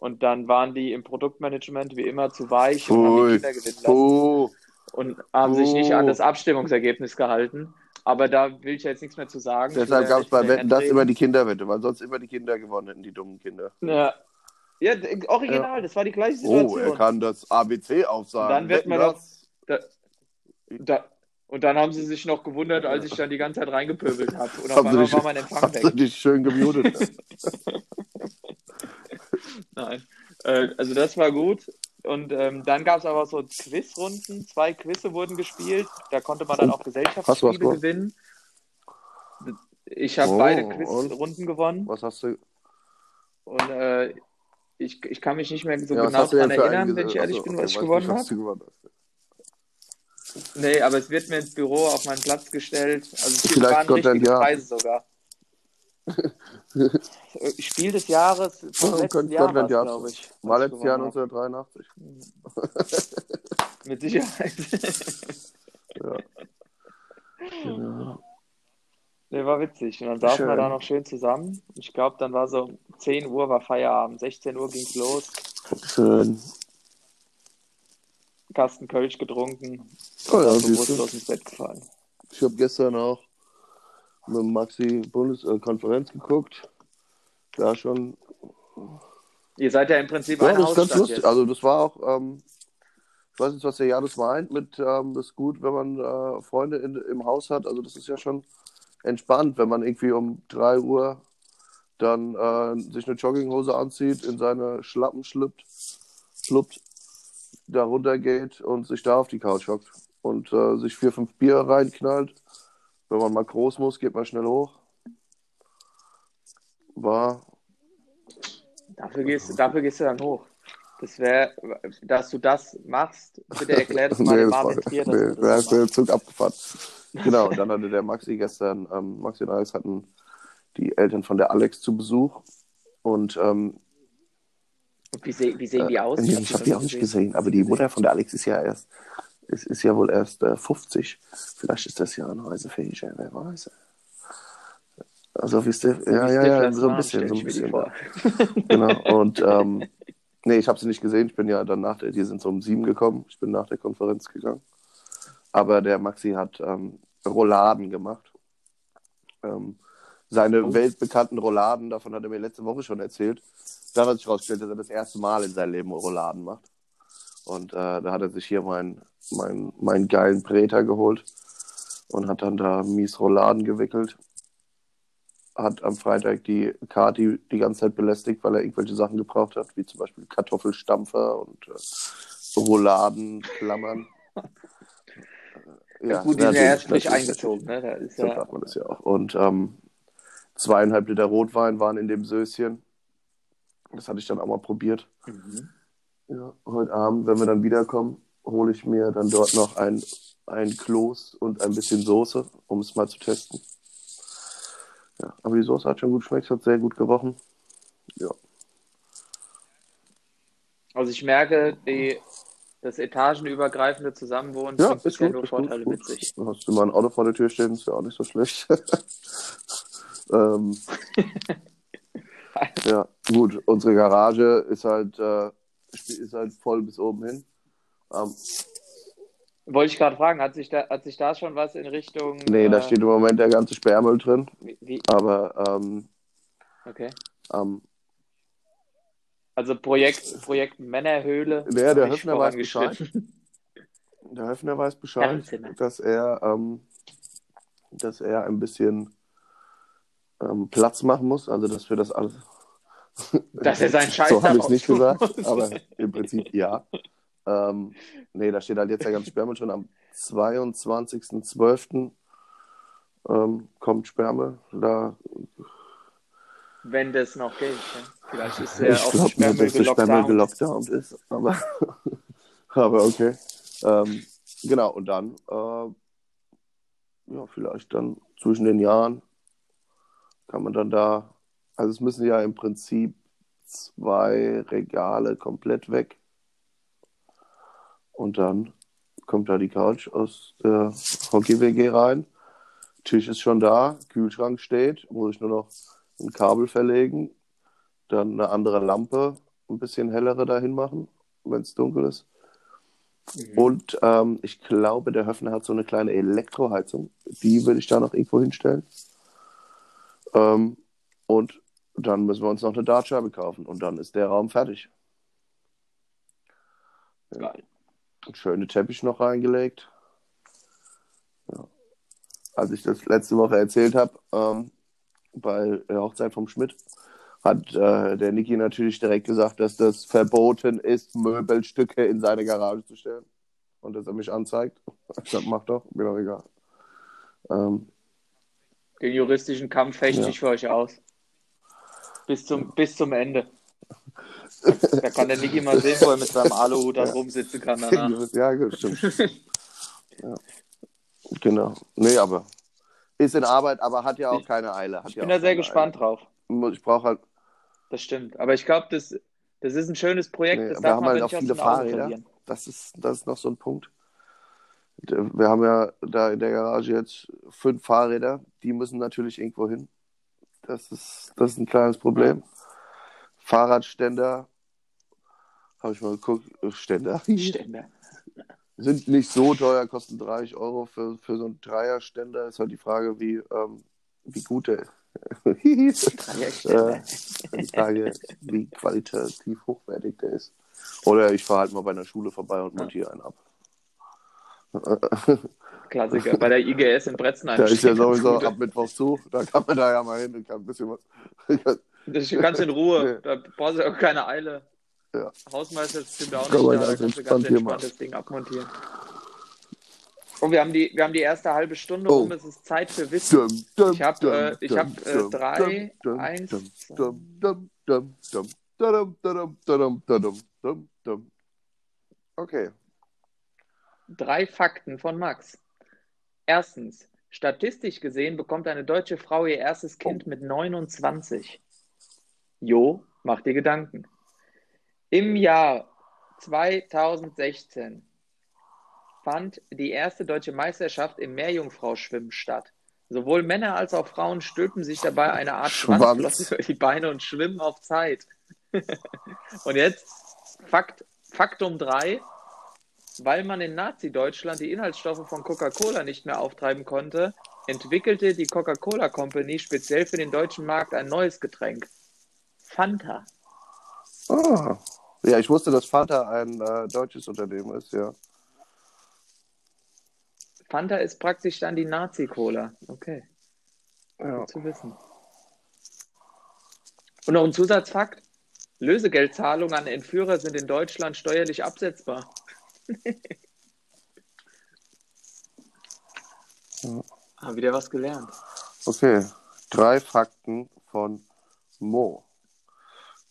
und dann waren die im Produktmanagement wie immer zu weich und haben die. Kinder gewinnen lassen Puh. und haben sich nicht Oh. an das Abstimmungsergebnis gehalten. Aber da will ich jetzt nichts mehr zu sagen. Deshalb gab es bei Wetten das immer die Kinderwette, weil sonst immer die Kinder gewonnen hätten, die dummen Kinder. Ja, ja original, das war die gleiche Oh, Situation. er kann das ABC aufsagen. Dann wird man das? Da, da, und dann haben sie sich noch gewundert, als ich dann die ganze Zeit reingepöbelt habe. Und auf einmal war mein Empfang Hast du weg. dich schön gemutet? Nein. Äh, also das war gut. Und ähm, dann gab es aber so Quizrunden. Zwei Quizze wurden gespielt. Da konnte man dann auch Gesellschaftsspiele gewinnen. Ich habe Oh, beide und? Quizrunden gewonnen. Was hast du? Und äh, ich, ich kann mich nicht mehr so ja, genau daran erinnern, wenn ich ehrlich Achso, bin, was ich gewonnen habe. Nee, aber es wird mir ins Büro auf meinen Platz gestellt. Also es gibt- Vielleicht waren richtige. Preise sogar. Äh, Spiel des Jahres vom Ja, letzten Jahr, glaube ich. Habe. 1983. Mit Sicherheit. Genau. Der war witzig. Und dann saßen wir da noch schön zusammen. Ich glaube, dann war so 10 Uhr war Feierabend. 16 Uhr ging's los. Schön. Kasten Kölsch getrunken. Oh ja, und bewusstlos ins Bett gefallen. Ich habe gestern auch mit Maxi Bundeskonferenz geguckt. Da schon Ihr seid ja im Prinzip Ja, eine das ist ganz lustig. jetzt. Also das war auch, ähm, ich weiß nicht, was der Janus meint mit, ähm, das ist gut, wenn man äh, Freunde in, im Haus hat. Also das ist ja schon entspannt, wenn man irgendwie um 3 Uhr dann äh, sich eine Jogginghose anzieht, in seine Schlappen schlüpft, schluppt, da runtergeht und sich da auf die Couch hockt und äh, sich vier, fünf Bier reinknallt. Wenn man mal groß muss, geht man schnell hoch. War, Dafür gehst, dafür gehst du dann hoch. Das wäre, dass du das machst, bitte erklär das mal Nee, dem Marvin Trier, nee. Zug abgefahren. Genau, und dann hatte der Maxi gestern, ähm, Maxi und Alex hatten die Eltern von der Alex zu Besuch. Und ähm, wie, se wie sehen die aus? äh, ich habe die auch nicht gesehen, aber die Mutter von der Alex ist ja erst, ist, ist ja wohl erst äh, 50. Vielleicht ist das ja ein reisefähiger, wer weiß. Also wisst ihr, ja, Wie ja, Stifler ja, so ein bisschen, so ein bisschen. Genau. Und ähm, nee, ich habe sie nicht gesehen. Ich bin ja dann nach der, die sind so um sieben gekommen. Ich bin nach der Konferenz gegangen. Aber der Maxi hat ähm, Rouladen gemacht. Ähm, seine Oh. weltbekannten Rouladen, davon hat er mir letzte Woche schon erzählt. Da hat sich herausgestellt, dass er das erste Mal in seinem Leben Rouladen macht. Und äh, da hat er sich hier meinen mein, mein geilen Breter geholt und hat dann da mies Rouladen gewickelt hat am Freitag die Kati die ganze Zeit belästigt, weil er irgendwelche Sachen gebraucht hat, wie zum Beispiel Kartoffelstampfer und äh, Rouladenklammern. Ja, Gut, die sind ja natürlich, eingezogen, ne? Da ist So ja, man das ja auch. Und ähm, zweieinhalb Liter Rotwein waren in dem Söschen. Das hatte ich dann auch mal probiert. Mhm. Ja, heute Abend, wenn wir dann wiederkommen, hole ich mir dann dort noch ein, ein Kloß und ein bisschen Soße, um es mal zu testen. Ja, aber die Soße hat schon gut geschmeckt, hat sehr gut gerochen. Ja. Also ich merke, die, das etagenübergreifende Zusammenwohnen Ja, bringt gut, nur gut, Vorteile ist mit gut. sich. Hast du mal ein Auto vor der Tür stehen, ist ja auch nicht so schlecht. ähm, ja, gut, unsere Garage ist halt, äh, ist halt voll bis oben hin. Ähm, Wollte ich gerade fragen, hat sich, da, hat sich da schon was in Richtung... nee, da äh, steht im Moment der ganze Sperrmüll drin, Wie, aber ähm, okay. ähm, Also Projekt, Projekt Männerhöhle. Ja, der Höfner weiß vorangeschritten. der Höfner weiß Bescheid, dass er, ähm, dass er ein bisschen ähm, Platz machen muss, also dass wir das alles. Dass er seinen Scheiß So habe ich da es nicht gesagt, aber im Prinzip ja. Ähm, nee, da steht halt jetzt der ganze Sperrmüll drin. Am 22.12. Ähm, kommt Sperrmüll. Da, Wenn das noch geht. Ja. Vielleicht ist er ich auf glaube Sperrmüll nicht, dass der Sperrmüll gelockt. gelockdownt ist, aber, aber okay. Ähm, genau, und dann, äh, ja, vielleicht dann zwischen den Jahren kann man dann da, also es müssen ja im Prinzip zwei Regale komplett weg. Und dann kommt da die Couch aus der Hockey-WG rein. Tisch ist schon da, Kühlschrank steht, muss ich nur noch ein Kabel verlegen, dann eine andere Lampe, ein bisschen hellere dahin machen, wenn es dunkel ist. Mhm. Und ähm, ich glaube, der Höfner hat so eine kleine Elektroheizung. Die würde ich da noch irgendwo hinstellen. Ähm, und dann müssen wir uns noch eine Dartscheibe kaufen. Und dann ist der Raum fertig. Geil. Einen schönen Teppich noch reingelegt. Ja. Als ich das letzte Woche erzählt habe, ähm, bei der Hochzeit vom Schmidt, hat äh, der Niki natürlich direkt gesagt, dass das verboten ist, Möbelstücke in seine Garage zu stellen. Und dass er mich anzeigt. Ich sag, mach doch, mir doch egal. Ähm, Den juristischen Kampf fechte Ja. ich für euch aus. Bis zum, bis zum Ende. Da kann der Niki mal sehen, wo er mit seinem Aluhut dann rumsitzen kann danach. ja, gut, stimmt. ja. Genau. Nee, aber ist in Arbeit, aber hat ja auch keine Eile. Hat Ich ja bin da sehr gespannt drauf. Eile. Ich brauche halt Das stimmt. Aber ich glaube, das, das ist ein schönes Projekt. Nee, das wir haben halt auch viele Fahrräder. Das ist, das ist noch so ein Punkt. Wir haben ja da in der Garage jetzt fünf Fahrräder, die müssen natürlich irgendwo hin. Das ist, das ist ein kleines Problem. Fahrradständer, habe ich mal geguckt, äh, Ständer Ständer. sind nicht so teuer, kosten 30 Euro für, für so einen Dreierständer. Ist halt die Frage, wie, ähm, wie gut der Dreierstelle. Äh, ich sage, wie qualitativ hochwertig der ist. Oder ich fahre halt mal bei einer Schule vorbei und montiere einen ab. Klassiker. Bei der IGS in Bretzenheim. Da ist ja sowieso ab Mittwoch zu. Da kann man da ja mal hin und kann ein bisschen was. Das ist ganz in Ruhe. Da brauchst du auch keine Eile. Ja. Hausmeister ist da auch nicht da. Kannst du ganz entspannt das Ding abmontieren. Und wir haben die, wir haben die erste halbe Stunde oh. um. Es ist Zeit für Wissen. Dum, dum, ich habe äh, hab, äh, drei, eins. Okay. Drei Fakten von Max. Erstens, statistisch gesehen bekommt eine deutsche Frau ihr erstes Kind oh. mit 29. Jo, mach dir Gedanken. Im Jahr 2016 fand die erste deutsche Meisterschaft im Meerjungfrauschwimmen statt. Sowohl Männer als auch Frauen stülpen sich dabei eine Art Schwanz. Über die Beine und schwimmen auf Zeit. und jetzt Fakt, Faktum 3. Weil man in Nazi-Deutschland die Inhaltsstoffe von Coca-Cola nicht mehr auftreiben konnte, entwickelte die Coca-Cola Company speziell für den deutschen Markt ein neues Getränk. Fanta. Ah. Ja, ich wusste, dass Fanta ein äh, deutsches Unternehmen ist, ja. Fanta ist praktisch dann die Nazi-Cola. Okay, ja. gut zu wissen. Und noch ein Zusatzfakt. Lösegeldzahlungen an Entführer sind in Deutschland steuerlich absetzbar. Ja. Haben wieder was gelernt. Okay. Drei Fakten von Mo.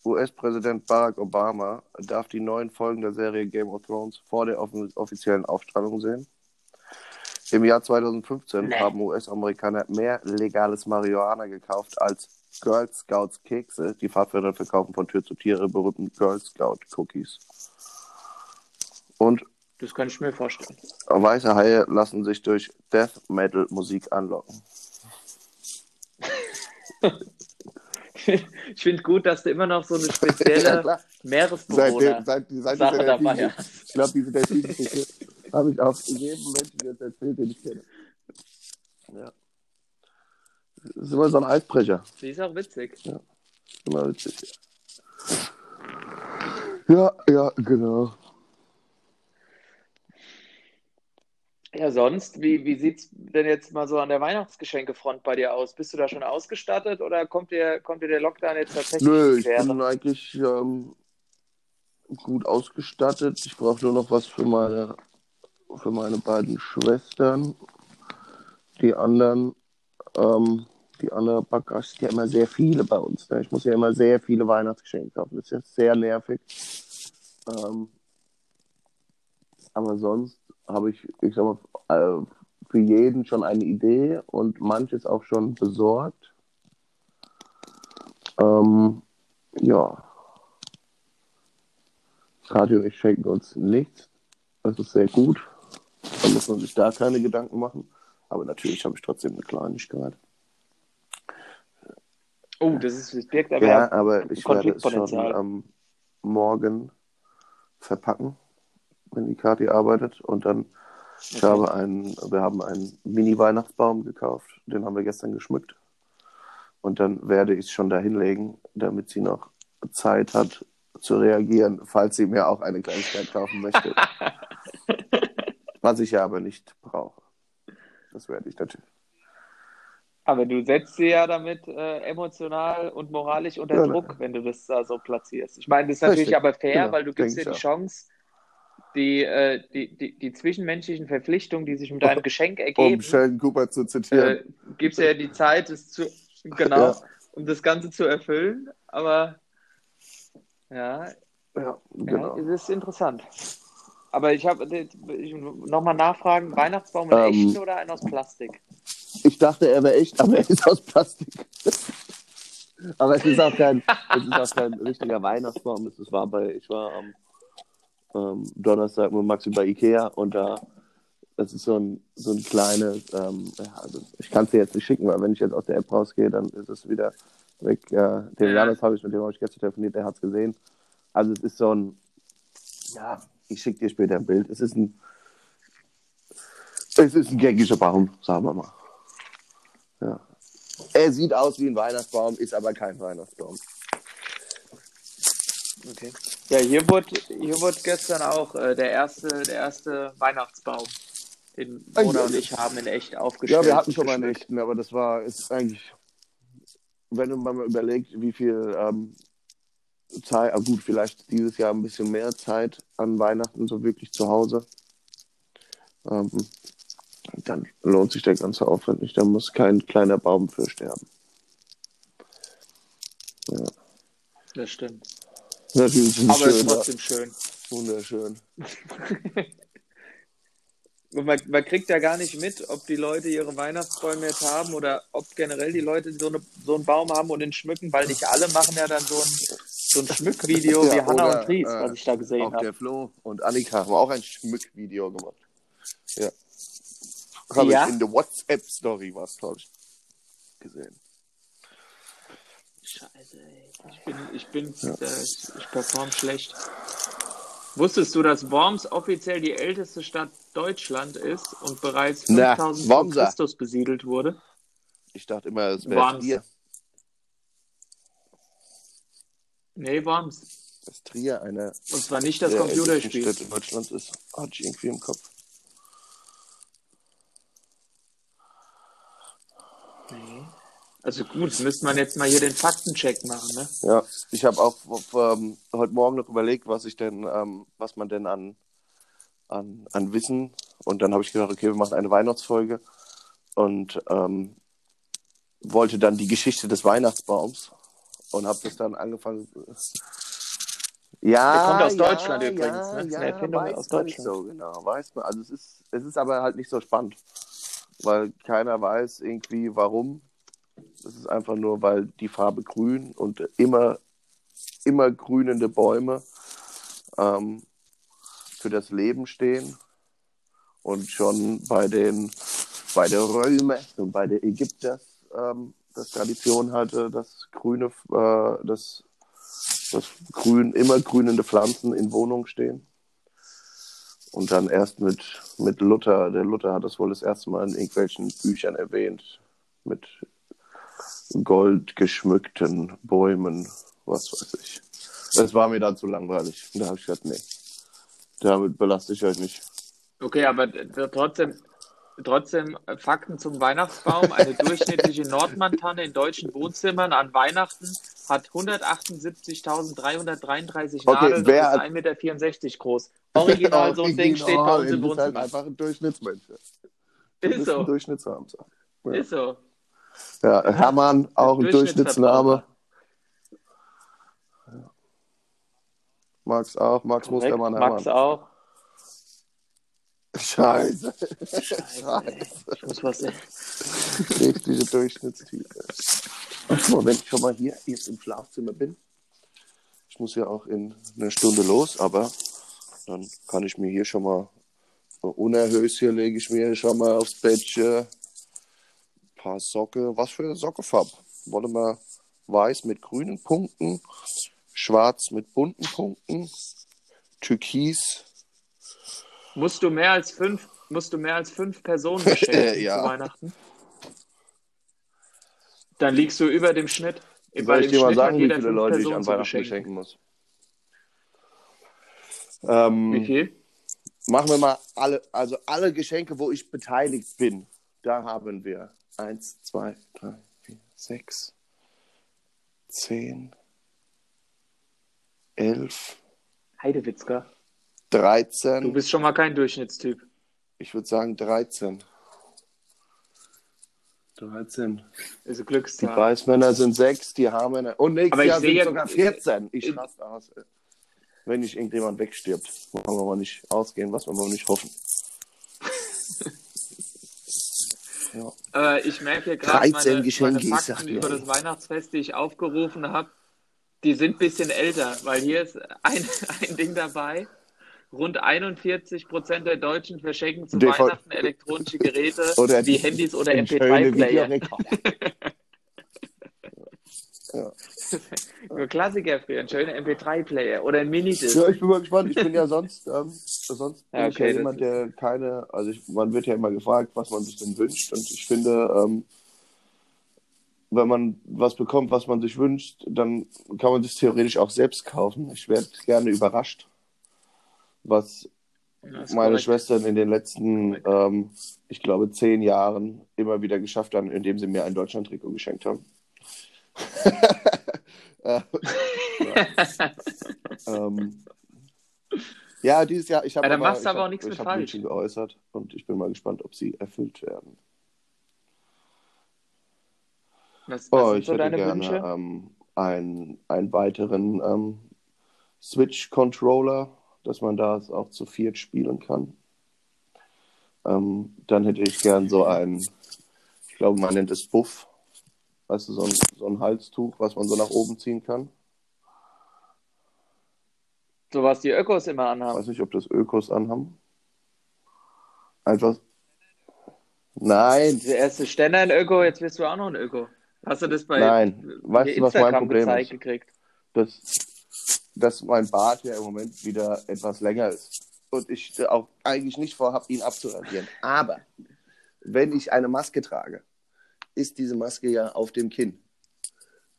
US-Präsident Barack Obama darf die neuen Folgen der Serie Game of Thrones vor der off- offiziellen Aufstrahlung sehen. Im Jahr 2015 Nee. haben US-Amerikaner mehr legales Marihuana gekauft als Girl Scouts Kekse, die Pfadfinder verkaufen von Tür zu Tür ihre berühmten Girl Scout Cookies. Und Das kann ich mir vorstellen. weiße Haie lassen sich durch Death Metal Musik anlocken. Ich finde gut, dass du immer noch so eine Ja, spezielle klar. Meeresbewohner Seitdem, seit, seit Sache dabei hast. Ich glaube, diese Delfin-Geschichte habe ich auch jedem Menschen jetzt erzählt, den ich kenne. Ja. Das ist immer so ein Eisbrecher. Die ist auch witzig. Immer witzig. Ja, ja, genau. Ja, sonst, wie, wie sieht es denn jetzt mal so an der Weihnachtsgeschenkefront bei dir aus? Bist du da schon ausgestattet oder kommt dir, kommt dir der Lockdown jetzt tatsächlich Nö, ich bin eigentlich ähm, gut ausgestattet. Ich brauche nur noch was für meine, für meine beiden Schwestern. Die anderen, ähm, die andere Bagage sind ja immer sehr viele bei uns. Ne? Ich muss ja immer sehr viele Weihnachtsgeschenke kaufen. Das ist jetzt sehr nervig. Ähm, aber sonst habe ich, ich sag mal, äh, für jeden schon eine Idee und manches auch schon besorgt. Ähm, ja. Kati und ich schenken uns nichts. Das ist sehr gut. Da muss man sich da keine Gedanken machen. Aber natürlich habe ich trotzdem eine Kleinigkeit. Oh, das, ist, das birgt aber Ja, aber ich werde es schon am Morgen verpacken, wenn die Kati arbeitet. Und dann, ich Okay. habe einen, wir haben einen Mini-Weihnachtsbaum gekauft. Den haben wir gestern geschmückt. Und dann werde ich es schon da hinlegen, damit sie noch Zeit hat zu reagieren, falls sie mir auch eine Kleinigkeit kaufen möchte. Was ich ja aber nicht brauche. Das werde ich natürlich. Aber du setzt sie ja damit äh, emotional und moralisch unter Ja, ne. Druck, wenn du das da so platzierst. Ich meine, das ist natürlich Richtig, aber fair, genau, weil du gibst dir die Chance, die, äh, die, die, die zwischenmenschlichen Verpflichtungen, die sich mit deinem Geschenk ergeben, Um Sheldon Cooper zu zitieren. äh, gibst dir die Zeit, es zu, genau, Ja. um das Ganze zu erfüllen. Aber ja, ja, genau. ja, es ist interessant. Aber ich habe nochmal nachfragen, Weihnachtsbaum in Ähm, echten oder ein aus Plastik? Ich dachte, er wäre echt, aber er ist aus Plastik. aber es ist auch kein, es ist auch kein richtiger Weihnachtsbaum. Es war bei, ich war am ähm, Donnerstag mit Maxi bei Ikea und da, das ist so ein, so ein kleines, ähm, ja, also ich kann es dir jetzt nicht schicken, weil wenn ich jetzt aus der App rausgehe, dann ist es wieder weg. Äh, den Ja. Janis habe ich, mit dem habe ich gestern telefoniert, der hat es gesehen. Also es ist so ein, ja, ich schicke dir später ein Bild. Es ist ein, es ist ein gängiger Baum, sagen wir mal. Ja. Er sieht aus wie ein Weihnachtsbaum, ist aber kein Weihnachtsbaum. Okay. Ja, hier wurde, hier wurde gestern auch äh, der, erste, der erste Weihnachtsbaum, den Mona und ich haben in echt aufgestellt. Ja, wir hatten schon mal einen echten, aber das war ist eigentlich, wenn man mal überlegt, wie viel ähm, Zeit, ah, gut, vielleicht dieses Jahr ein bisschen mehr Zeit an Weihnachten so wirklich zu Hause, ähm, dann lohnt sich der ganze Aufwand nicht. Da muss kein kleiner Baum für sterben. Das stimmt. Natürlich es Aber es ist schön, trotzdem schön. wunderschön. Und man, man kriegt ja gar nicht mit, ob die Leute ihre Weihnachtsbäume jetzt haben oder ob generell die Leute so, eine, so einen Baum haben und den schmücken, weil nicht alle machen ja dann so ein, so ein Schmückvideo Ja, wie Hannah oder, und Dries, äh, was ich da gesehen Auch habe. der Flo und Annika haben auch ein Schmückvideo gemacht. Ja. Habe Ja? ich in der WhatsApp-Story was, habe ich gesehen. Scheiße, ey. Ich bin, ich bin, äh, ich, ich perform schlecht. Wusstest du, dass Worms offiziell die älteste Stadt Deutschland ist und bereits Na, 5000 vor Wormser. Christus besiedelt wurde? Ich dachte immer, es wäre Worms. Trier. Nee, Worms. Dass Trier eine Und zwar nicht das Computerspiel. Städte Deutschlands ist. Hatte ich irgendwie im Kopf. Nee. Also gut, müsste man jetzt mal hier den Faktencheck machen, ne? Ja, ich habe auch auf, ähm, heute Morgen noch überlegt, was ich denn, ähm, was man denn an, an, an Wissen und dann habe ich gedacht, okay, wir machen eine Weihnachtsfolge und ähm, wollte dann die Geschichte des Weihnachtsbaums und habe das dann angefangen. Ja, Der kommt aus ja, Deutschland übrigens, ne? Das ist eine Erfindung aus Deutschland. So genau, weiß man. Also es ist, es ist aber halt nicht so spannend, weil keiner weiß irgendwie warum. Es ist einfach nur, weil die Farbe grün und immer, immer grünende Bäume ähm, für das Leben stehen und schon bei den bei der Römer und bei der Ägypter ähm, das Tradition hatte, dass grüne äh, das, das grün immer grünende Pflanzen in Wohnungen stehen. Und dann erst mit, mit Luther, der Luther hat das wohl das erste Mal in irgendwelchen Büchern erwähnt, mit goldgeschmückten Bäumen, was weiß ich. Das war mir dann zu langweilig. Da habe ich gesagt, nee, damit belaste ich euch nicht. Okay, aber trotzdem, trotzdem äh, Fakten zum Weihnachtsbaum. Eine durchschnittliche Nordmantanne in deutschen Wohnzimmern an Weihnachten hat 178.333 Okay, Nadeln und ist 1,64 Meter groß. Original, so ein Ding steht bei uns im Du bist halt Wohnzimmer. einfach ein Durchschnittsmensch. Du Ist ein so, Durchschnittshamster. Ja. ist so. Ja, Hermann, auch ein Durchschnittsname. Max auch, Max Korrekt, Mustermann, Max Hermann. auch. Scheiße. Scheiße, ey. Ich muss was Richtige Durchschnittstype. So, wenn ich schon mal hier jetzt im Schlafzimmer bin, ich muss ja auch in einer Stunde los, aber dann kann ich mir hier schon mal unerhöht hier lege ich mir schon mal aufs Bettchen paar Socke. Was für eine Sockefarbe? Wollen wir weiß mit grünen Punkten, schwarz mit bunten Punkten, türkis. Musst du mehr als fünf, musst du mehr als fünf Personen beschenken Ja. zu Weihnachten? Dann liegst du über dem Schnitt. Soll ich dir mal Schnitt sagen, wie viele Leute ich an Weihnachten beschenken muss? Ähm, Wie viel? Machen wir mal alle, also alle Geschenke, wo ich beteiligt bin. Da haben wir eins, zwei, drei, vier, sechs, zehn, elf, Heidewitzka. Du 13. bist schon mal kein Durchschnittstyp. Ich würde sagen 13. 13. Also Die Glückszahl. Weißmänner sind sechs, die Haarmänner. Und nächstes Aber ich Jahr sind ja- sogar 14. Ich raste aus. Wenn nicht irgendjemand wegstirbt. Wollen wir mal nicht ausgehen, was wir mal nicht hoffen. Ja. Äh, ich merke gerade 13 meine, Geschenke, meine Fakten über das Weihnachtsfest, die ich aufgerufen habe, die sind ein bisschen älter, weil hier ist ein, ein Ding dabei. Rund 41 Prozent der Deutschen verschenken zu Weihnachten elektronische Geräte wie die- Handys oder Den schönen MP3-Player. Nur Klassiker früher, ein schöner MP3-Player oder ein Minidisc. Ja, ich bin mal gespannt. Ich bin ja sonst, ähm, sonst bin Ja, ich okay, ja das jemand, der keine, also ich, man wird ja immer gefragt, was man sich denn wünscht. Und ich finde, ähm, wenn man was bekommt, was man sich wünscht, dann kann man sich theoretisch auch selbst kaufen. Ich werde gerne überrascht, was Ja, meine korrekt. Schwestern in den letzten, ähm, ich glaube, zehn Jahren immer wieder geschafft haben, indem sie mir ein Deutschland-Trikot geschenkt haben. Ja. ähm, ja, dieses Jahr, ich habe Ja, aber, ich aber auch hab- ich hab. Wünsche geäußert und ich bin mal gespannt, ob sie erfüllt werden. Was, was Oh, sind ich so hätte deine gerne ähm, einen, einen weiteren ähm, Switch-Controller, dass man da auch zu viert spielen kann. Ähm, dann hätte ich gern so ein, ich glaube, man nennt es Buff. Weißt du, so ein, so ein Halstuch, was man so nach oben ziehen kann. So was die Ökos immer Ich anhaben. weiß nicht, ob das Ökos anhaben. Einfach. Nein, Der erste Ständer ein Öko, jetzt wirst du auch noch ein Öko. Hast du das bei Nein. Weißt du, was mein Problem ist? gekriegt? dass, dass mein Bart ja im Moment wieder etwas länger ist. Und ich auch eigentlich nicht vorhabe, ihn abzurasieren. Aber wenn ich eine Maske trage, ist diese Maske ja auf dem Kinn.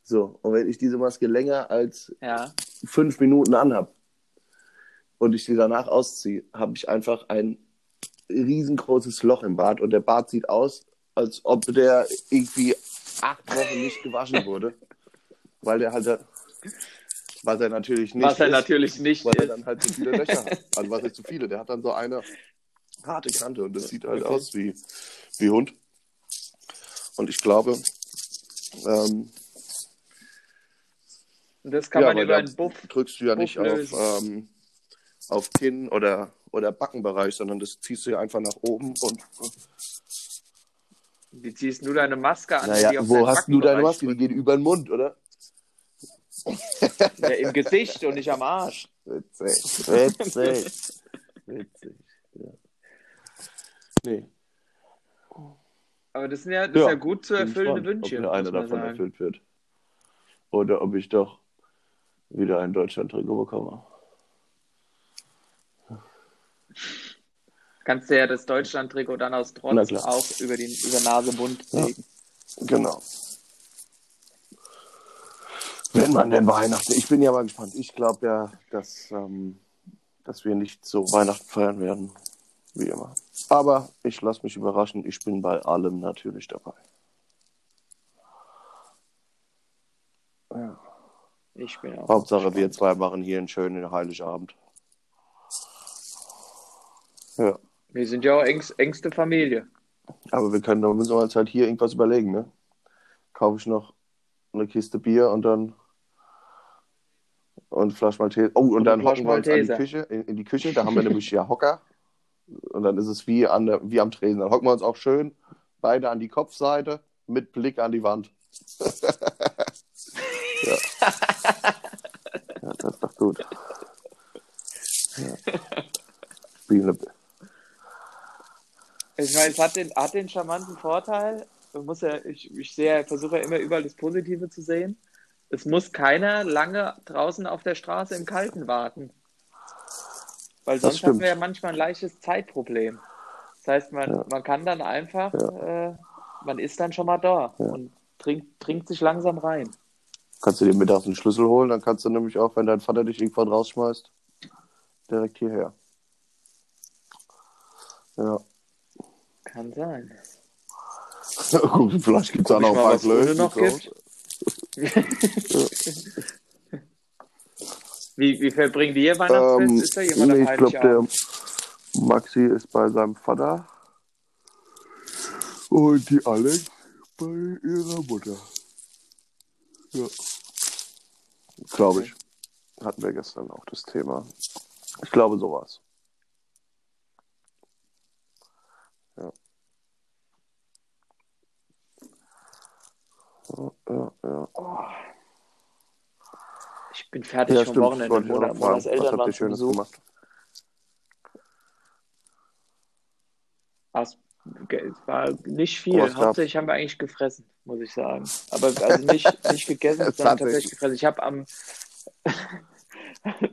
So, und wenn ich diese Maske länger als Ja. fünf Minuten anhab und ich sie danach ausziehe, habe ich einfach ein riesengroßes Loch im Bart und der Bart sieht aus, als ob der irgendwie acht Wochen nicht gewaschen wurde, weil der halt, was er natürlich nicht Was er ist, natürlich nicht weil er ist. dann halt zu viele Löcher hat. Also was ist zu viele? Der hat dann so eine harte Kante und das sieht halt Okay. aus wie, wie Hund. Und ich glaube, ähm, Und das kann man weil über einen Buff. drückst du ja nicht Buff auf, lösen. ähm, auf Kinn oder, oder Backenbereich, sondern das ziehst du ja einfach nach oben und Wie ziehst du deine Maske an? naja, auf wo hast du deine Maske? Die geht über den Mund, oder? Ja, Im Gesicht und nicht am Arsch. Witzig. Witzig. Witzig. Ja. Nee. Aber das sind ja, das ist ja gut zu erfüllende Wünsche. Ob mir einer davon sagen. erfüllt wird. Oder ob ich doch wieder ein Deutschland-Trikot bekomme. Kannst du ja das Deutschland-Trikot dann aus Trotz auch über, den, über Nase, Ja. legen. Genau. Wenn man denn Weihnachten. Ich bin ja mal gespannt. Ich glaube ja, dass, ähm, dass wir nicht so Weihnachten feiern werden. Wie immer. Aber ich lasse mich überraschen. Ich bin bei allem natürlich dabei. Ja. Ich bin auch. Hauptsache, wir zwei machen hier einen schönen Heiligabend. Ja. Wir sind ja auch engst, engste Familie. Aber wir können, da müssen wir uns halt hier irgendwas überlegen, ne? Kaufe ich noch eine Kiste Bier und dann und Flasch Malteser. Oh, und Und dann hocken wir uns an die Malteser. Küche, in, in die Küche, da haben wir nämlich ja Hocker. Und dann ist es wie, an der, wie am Tresen. Dann hocken wir uns auch schön beide an die Kopfseite mit Blick an die Wand. ja. ja, das ist doch gut. Ja. Ich meine, es hat den, hat den charmanten Vorteil. Man muss ja, ich, ich sehe, versuche ja immer überall das Positive zu sehen. Es muss keiner lange draußen auf der Straße im Kalten warten. Weil sonst haben wir ja manchmal ein leichtes Zeitproblem. Das heißt, man, Ja. man kann dann einfach, äh, man ist dann schon mal da Ja. und trinkt, trinkt sich langsam rein. Kannst du dir mittags einen Schlüssel holen, dann kannst du nämlich auch, wenn dein Vater dich irgendwann rausschmeißt, direkt hierher. Ja. Kann sein. Gut, vielleicht gibt es auch noch ein paar was Ude Klöße. noch so. gibt. Wie, wie verbringen die ihr Weihnachtsfest? Ähm, ist da jemand nee, am ich glaube, der? Maxi ist bei seinem Vater und die Alex bei ihrer Mutter. Ja. Glaube ich. Hatten wir gestern auch das Thema. Ich glaube, sowas. Ja. Ja, ja, ja. Ich bin fertig Ja, vom stimmt. Wochenende. Ich auch Mona, noch Monas fragen. Was Eltern waren zu Schönes Besuch. gemacht? Es war nicht viel. Gab's? Hauptsächlich haben wir eigentlich gefressen, muss ich sagen. Aber also nicht, nicht gegessen, sondern Tatsächlich. gefressen. Ich habe am,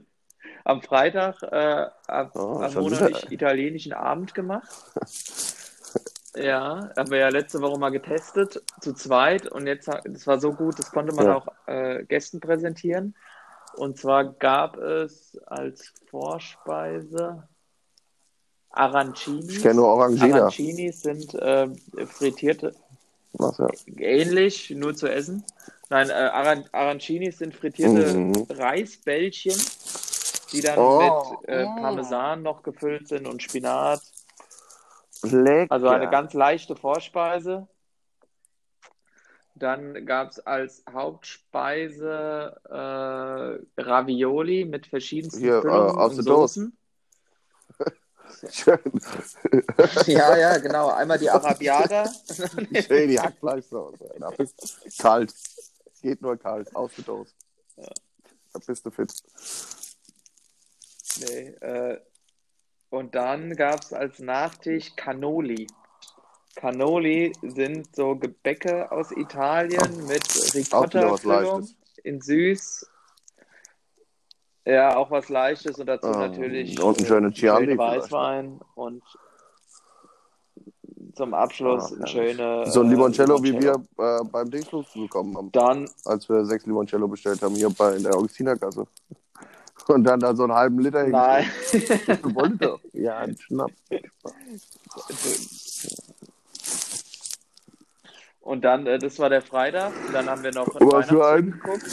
am Freitag äh, am, Oh, am Monat nicht italienischen Abend gemacht. Ja, haben wir ja letzte Woche mal getestet, zu zweit. Und jetzt, das war so gut, das konnte man Ja. auch äh, Gästen präsentieren. Und zwar gab es als Vorspeise Arancini. Ich kenne nur Orangina. Arancinis sind äh, frittierte, Was, ja. ähnlich, nur zu essen. Nein, äh, Aran Arancinis sind frittierte Mhm. Reisbällchen, die dann Oh, mit äh, oh. Parmesan noch gefüllt sind und Spinat. Lecker. Also eine ganz leichte Vorspeise. Dann gab es als Hauptspeise äh, Ravioli mit verschiedensten Hier, äh, Füllungen aus und der Dose. Schön, Ja, ja, genau. Einmal die Arabiata. schön die Hackfleischsoße. Da bist kalt. Es geht nur kalt. Aus der Dose. Da bist du fit. nee, äh, und dann gab es als Nachtisch Cannoli. Cannoli sind so Gebäcke aus Italien mit Ricotta-Füllung in süß. Ja, auch was Leichtes und dazu Ähm, natürlich und ein äh, schöner Chianti schönen vielleicht. Weißwein und zum Abschluss Ah, ein herrlich. schöner So ein äh, Limoncello, wie wir Limoncello. äh, beim Dingsflug bekommen haben, Dann, als wir sechs Limoncello bestellt haben, hier bei, in der Augustinergasse. Und dann da so einen halben Liter nein. doch. Ja, ein Schnapp. Und dann, äh, das war der Freitag. Dann haben wir noch einen Was für Weihnachtsfilm ein? geguckt.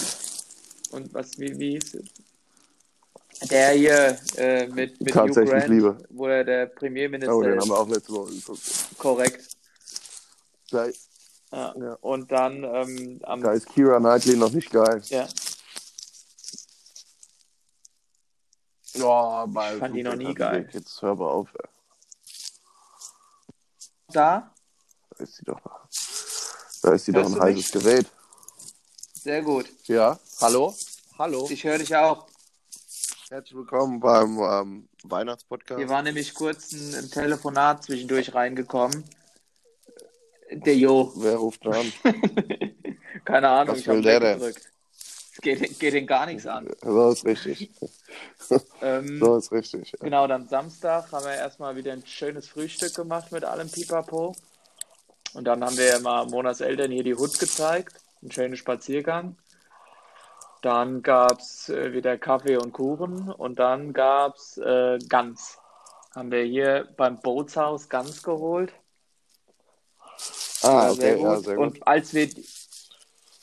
Und was, wie, wie hieß es? Der hier äh, mit, mit Tatsächlich Grant, Liebe. wo er der Premierminister Oh, den ist. haben wir auch letzte Woche geguckt. Korrekt. Da, Ja. Ja. Und dann ähm, am da ist Kira Knightley noch nicht geil. ja, Oh, mal, Ich fand die noch nie geil. Jetzt hör mal auf. ey. da. Da ist sie doch. Da ist sie doch ein heißes mich? Gerät. Sehr gut. Ja, hallo? Hallo. Ich höre dich auch. Herzlich willkommen beim ähm, Weihnachtspodcast. Wir waren nämlich kurz ein, ein Telefonat zwischendurch reingekommen. Der Jo. Wer ruft an? Keine Ahnung, Was ich habe der denn? weggedrückt. Es geht, geht den gar nichts an. so ist richtig. Ähm, So ist richtig. Ja. Genau, dann Samstag haben wir erstmal wieder ein schönes Frühstück gemacht mit allem Pipapo. Und dann haben wir ja mal Monas Eltern hier die Hut gezeigt. Ein schöner Spaziergang. Dann gab es äh, wieder Kaffee und Kuchen. Und dann gab es äh, Gans. Haben wir hier beim Bootshaus Gans geholt. Ah, okay, ja, sehr gut. Und als wir,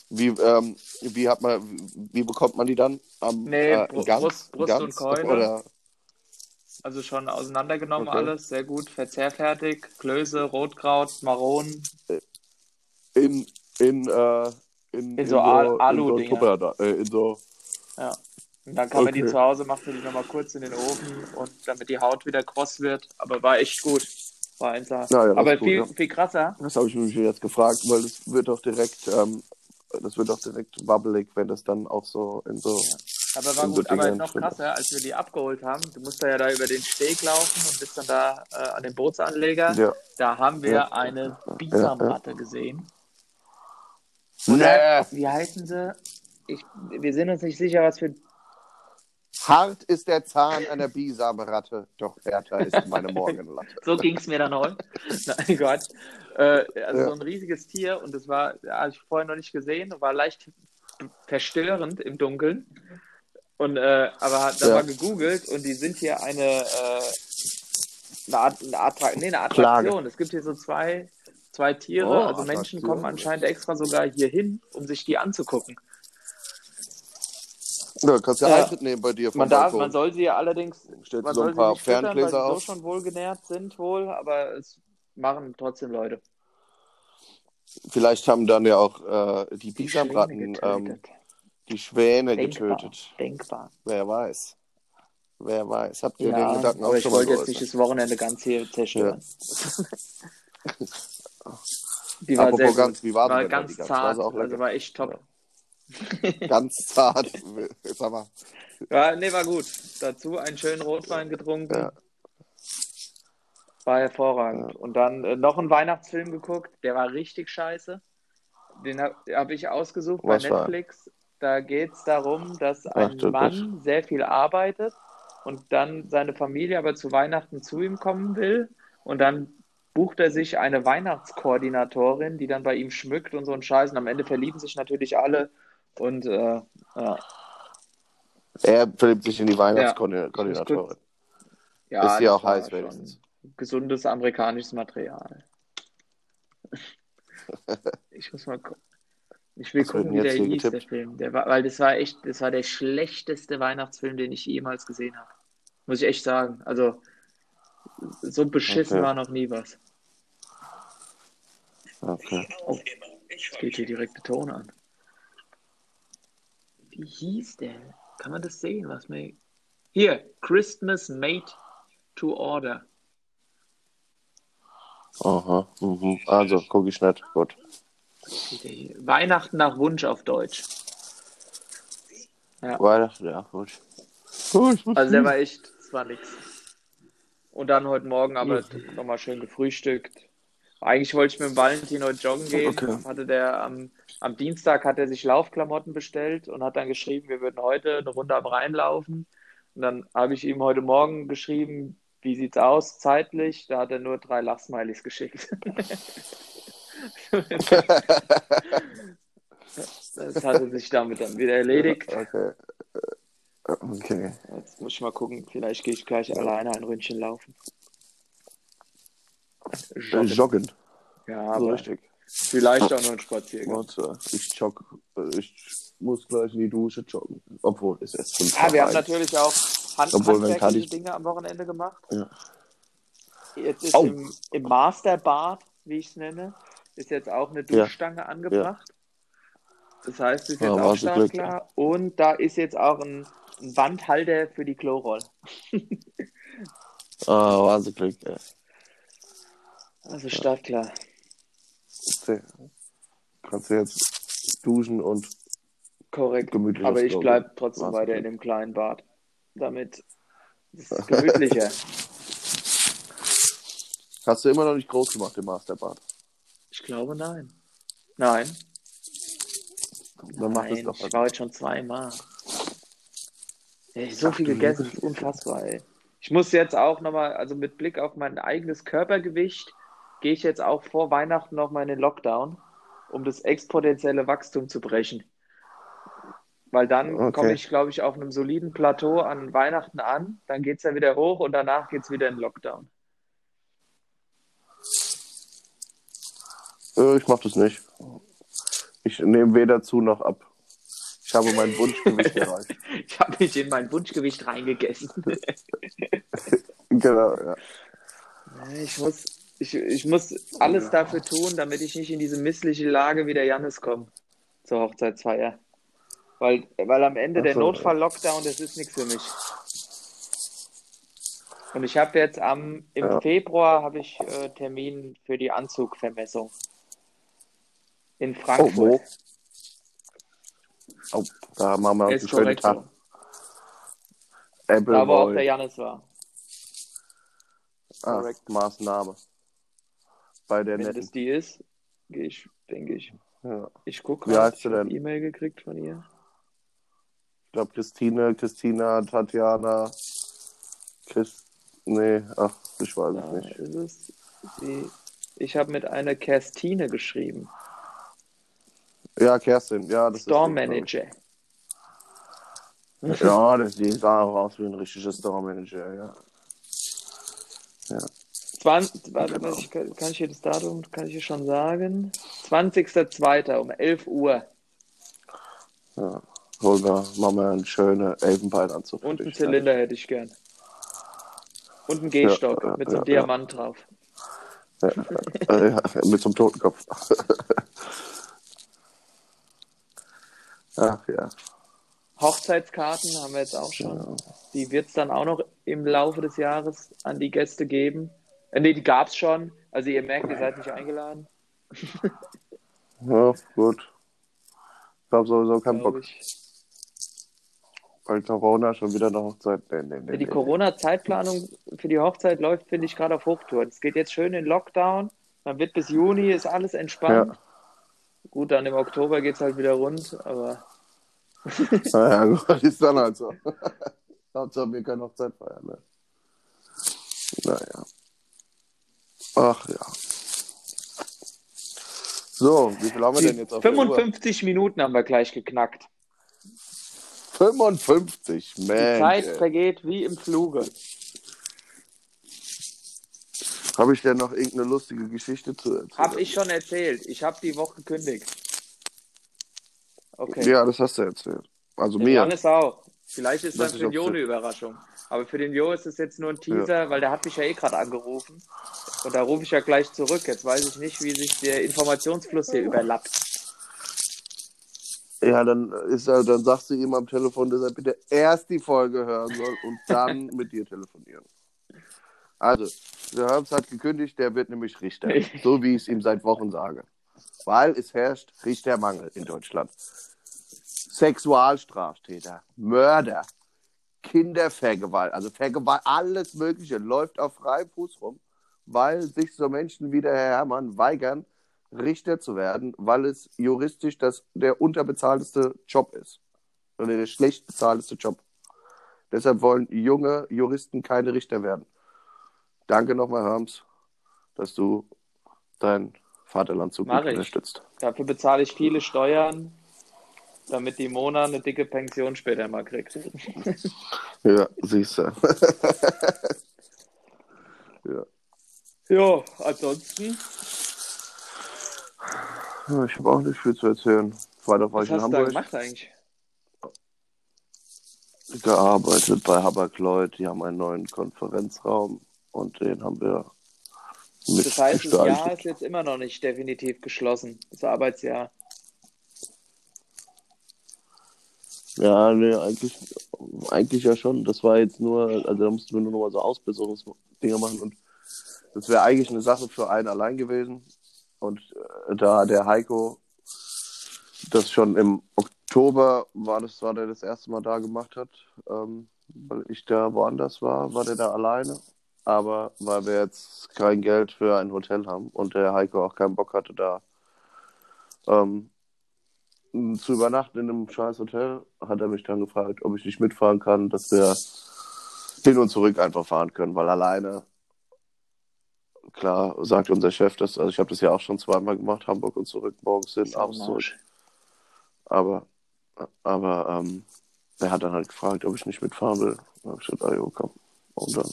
Wie, ähm, wie hat man, wie bekommt man die dann? Am, Nee, äh, Gans? Brust- Brust Gans? und Keule. Oder, also schon auseinandergenommen Okay. alles, sehr gut, verzehrfertig. Klöße, Rotkraut, Maronen. in, in, äh, in, In so Al- in so. Tupper, äh, in so, Ja. Und dann kann man die Okay. zu Hause, macht man die nochmal kurz in den Ofen und damit die Haut wieder kross wird. Aber war echt gut. War eins. Ja, ja, Aber ist gut, viel, ja. viel krasser. das habe ich mich jetzt gefragt, weil das wird doch direkt, ähm, das wird doch direkt wabbelig, wenn das dann auch so in so, Aber war gut. Aber noch krasser, als wir die abgeholt haben. Du musst da ja da über den Steg laufen und bist dann da äh, an den Bootsanleger. ja. Da haben wir Ja. eine Bisamratte gesehen. Nee. Oder, wie heißen sie? Ich, wir sind uns nicht sicher, was für Hart ist der Zahn einer Bisamratte, doch härter ist meine Morgenlatte. So ging es mir dann heute. Nein Gott. Äh, also Ja. so ein riesiges Tier und das war, ja, habe ich vorher noch nicht gesehen, war leicht verstörend im Dunkeln. Und äh, aber da Ja. war gegoogelt und die sind hier eine, äh, eine, Art, eine, Attra nee, eine Klage. Attraktion. Es gibt hier so zwei, zwei Tiere, Oh, also Menschen kommen anscheinend extra sogar hier hin, um sich die anzugucken. Ja, kannst ja Ja. Eintritt nehmen bei dir Man darf, man soll sie allerdings Stellst man so soll ein sie paar nicht füttern, weil sie Ferngläser so auf. schon wohlgenährt sind wohl, aber es machen trotzdem Leute. Vielleicht haben dann ja auch äh, die Bisamratten ähm. Die Schwäne Denkbar. getötet. Denkbar. Wer weiß. Wer weiß. Habt ihr den Ja, Gedanken auch ich schon mal wollte jetzt nicht das Wochenende ganz hier zerstören. Die war Apropos sehr ganz, wie war, War denn ganz Gans? zart, War auch also war echt top. Ganz zart. Sag mal. Ja, nee, war gut. Dazu einen schönen Rotwein getrunken. Ja. War hervorragend. Und dann äh, noch einen Weihnachtsfilm geguckt, der war richtig scheiße. Den habe hab ich ausgesucht Was bei war? Da geht es darum, dass ein du Mann sehr viel arbeitet und dann seine Familie aber zu Weihnachten zu ihm kommen will. Und dann bucht er sich eine Weihnachtskoordinatorin, die dann bei ihm schmückt und so ein Scheiß. Und am Ende verlieben sich natürlich alle. Und äh, ja. Er verliebt sich in die Weihnachtskoordinatorin. Ja, Ist das auch heiß, wenigstens. Gesundes amerikanisches Material. Ich muss mal gucken. Ich will Was gucken, wie der hieß, der? Film. Der war, weil das war echt, das war der schlechteste Weihnachtsfilm, den ich jemals gesehen habe. Muss ich echt sagen. Also, so beschissen Okay. war noch nie was. Okay. Oh, geht hier direkt der Ton an. Wie hieß der? Kann man das sehen, was mir. Hier, Christmas Made to Order. Aha. Mhm. Also, gucke ich nicht. Gut. Weihnachten nach Wunsch auf Deutsch. Weihnachten, ja, gut. Oh, ich muss Also der war echt, das war nix. Und dann heute Morgen aber nochmal schön gefrühstückt. Eigentlich wollte ich mit dem Valentin heute joggen gehen. Okay. Hatte der am, am Dienstag hat er sich Laufklamotten bestellt und hat dann geschrieben, wir würden heute eine Runde am Rhein laufen. Und dann habe ich ihm heute Morgen geschrieben, wie sieht's aus zeitlich? Da hat er nur drei Lachsmilies geschickt. das hatte sich damit dann wieder erledigt. Okay. Okay. Jetzt muss ich mal gucken, vielleicht gehe ich gleich alleine ein Ründchen laufen. Joggen. Joggen. Ja, So richtig. vielleicht auch noch ein Spaziergang. Warte, ich jogge. Ich muss gleich in die Dusche joggen. Obwohl, es ist fünf Ja, wir nach haben natürlich auch Hand Obwohl, wenn handwerkliche Kali- Dinge am Wochenende gemacht. Ja. Jetzt ist Au. im, im Masterbad, wie ich es nenne, ist jetzt auch eine Ja. Duschstange angebracht. Das heißt, es ist Ja, jetzt auch Glück, startklar. Und da ist jetzt auch ein, ein Wandhalter für die Kloroll. Ah, Wahnsinnig. ey. Also startklar. Okay. Kannst du jetzt duschen und Korrekt. gemütlich Aber ich bleibe trotzdem War's weiter in dem kleinen Bad. Damit ist es gemütlicher. Hast du immer noch nicht groß gemacht im Masterbad? Ich glaube nein. Nein. Dann mach Nein, es doch. ich war heute schon zweimal. Ey, so Ach, viel gegessen, ist unfassbar, ey. Ich muss jetzt auch nochmal, also mit Blick auf mein eigenes Körpergewicht, gehe ich jetzt auch vor Weihnachten nochmal in den Lockdown, um das exponentielle Wachstum zu brechen. Weil dann Okay. komme ich, glaube ich, auf einem soliden Plateau an Weihnachten an, dann geht es ja wieder hoch und danach geht es wieder in den Lockdown. Äh, ich mach das nicht. Ich nehme weder zu noch ab. Ich habe mein Wunschgewicht erreicht. Ich habe mich in mein Wunschgewicht reingegessen. Genau, ja. Ich muss, ich, ich muss alles dafür tun, damit ich nicht in diese missliche Lage wie der Jannis komme zur Hochzeitsfeier. Weil, weil am Ende Ach der so. Notfall-Lockdown, das ist nichts für mich. Und ich habe jetzt am im Ja. Februar habe ich äh, Termin für die Anzugvermessung in Oh, Frankfurt. wo? Oh, da machen wir uns einen schönen Tag. so. Apple Da wo auch der Jannis war. ah, korrekt. Maßnahme. Bei der Wenn netten. das die ist, gehe ich, denke ich. Ja. Ich gucke Wie gerade, heißt ich sie habe denn? E-Mail gekriegt von ihr. Ich glaube, Christine, Christina, Tatjana, Chris. Nee, ach, ich weiß es nicht. es. Sie, ich habe mit einer Kerstine geschrieben. Ja, Kerstin, ja, das Store ist. Manager. Ja, das, sah auch aus wie ein richtiger Store Manager, ja. 20, warte, was ich, kann ich hier das Datum, kann ich hier schon sagen? 20.02. um 11 Uhr. ja. Holger, machen wir einen schönen Elfenbeinanzug. Und einen Zylinder hätte ich gern. Und einen Gehstock Ja, ja, mit so einem ja, ja. Diamant drauf. Ja. Ja, mit so einem Totenkopf. Ach ja. Hochzeitskarten haben wir jetzt auch schon. Die wird es dann auch noch im Laufe des Jahres an die Gäste geben. Äh, nee, die gab es schon. Also ihr merkt, ihr seid nicht eingeladen, Ja, gut. Ich habe sowieso keinen Bock. ich. Weil Corona schon wieder eine Hochzeit. Nee, nee, nee, Die nee. Corona-Zeitplanung für die Hochzeit läuft, finde ich, gerade auf Hochtouren. Es geht jetzt schön in Lockdown. Dann wird bis Juni, ist alles entspannt. Gut, dann im Oktober geht es halt wieder rund, aber Naja, gut, ist dann halt so. Hauptsache wir können Hochzeit feiern, ne? Naja. Ach ja. So, wie viel haben wir denn jetzt auf der Uhr? 55 Minuten haben wir gleich geknackt. 55, Die man. Zeit vergeht wie im Fluge. Habe ich denn noch irgendeine lustige Geschichte zu erzählen? Hab ich schon erzählt. Ich habe die Woche gekündigt. Okay. Ja, das hast du erzählt. Also Der mir. Johannes auch. Vielleicht ist Das das für den Jo eine Überraschung. Aber für den Jo ist es jetzt nur ein Teaser, weil der hat mich ja eh gerade angerufen. Und da rufe ich ja gleich zurück. Jetzt weiß ich nicht, wie sich der Informationsfluss hier überlappt. Ja, dann ist er, dann sagst du ihm am Telefon, dass er bitte erst die Folge hören soll und dann mit dir telefonieren. Also, der Herbst hat gekündigt, der wird nämlich Richter. So wie ich es ihm seit Wochen sage. Weil es herrscht Richtermangel in Deutschland. Sexualstraftäter, Mörder, Kindervergewalt, also Vergewalt, alles Mögliche läuft auf freiem Fuß rum, weil sich so Menschen wie der Herr Herrmann weigern, Richter zu werden, weil es juristisch das, der unterbezahlteste Job ist. Oder der schlecht bezahlteste Job. Deshalb wollen junge Juristen keine Richter werden. Danke nochmal, Herms, dass du dein Vaterland so gut unterstützt. Dafür bezahle ich viele Steuern, damit die Mona eine dicke Pension später mal kriegt. Ja, siehst du. ja. Jo, ansonsten, Ja, Ich habe auch nicht viel zu erzählen. Freitag war was ich in hast du da Hamburg gemacht eigentlich? gearbeitet bei Habak-Lloyd. Die haben einen neuen Konferenzraum und den haben wir Das heißt, das Jahr ist jetzt immer noch nicht definitiv geschlossen. Das Arbeitsjahr. Ja, nee, eigentlich, eigentlich ja schon. Das war jetzt nur, also da mussten wir nur noch mal so Ausbesserungsdinger machen und das wäre eigentlich eine Sache für einen allein gewesen. Und äh, da der Heiko das schon im Oktober war, das war der das erste Mal da gemacht hat, ähm, weil ich da woanders war, war der da alleine. Aber weil wir jetzt kein Geld für ein Hotel haben und der Heiko auch keinen Bock hatte, da ähm, zu übernachten in einem scheiß Hotel, hat er mich dann gefragt, ob ich nicht mitfahren kann, dass wir hin und zurück einfach fahren können, weil alleine, klar, sagt unser Chef das, also ich habe das ja auch schon zweimal gemacht, Hamburg und zurück, morgens hin, abends zurück, aber, aber ähm, er hat dann halt gefragt, ob ich nicht mitfahren will. Dann habe ich gesagt, ah, jo, komm. Und dann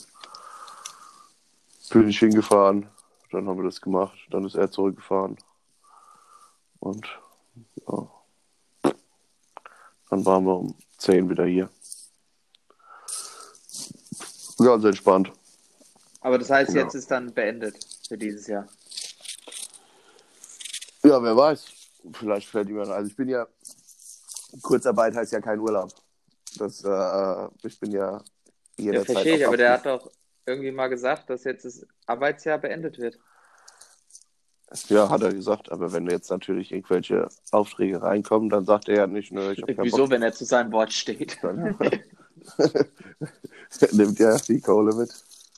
bin ich hingefahren, dann haben wir das gemacht, dann ist er zurückgefahren und ja, dann waren wir um 10 wieder hier. Ganz entspannt. Aber das heißt, Ja. jetzt ist dann beendet für dieses Jahr. Ja, wer weiß. Vielleicht fällt ja. Also ich bin ja. Kurzarbeit heißt ja kein Urlaub. Das, äh, ich bin ja Ja, jederzeit. verstehe ich, aber der hat doch irgendwie mal gesagt, dass jetzt das Arbeitsjahr beendet wird. Ja, hat er gesagt. Aber wenn jetzt natürlich irgendwelche Aufträge reinkommen, dann sagt er ja nicht, nö, ich habe Wieso, wenn er zu seinem Wort steht? Bock. Er nimmt ja die Kohle mit.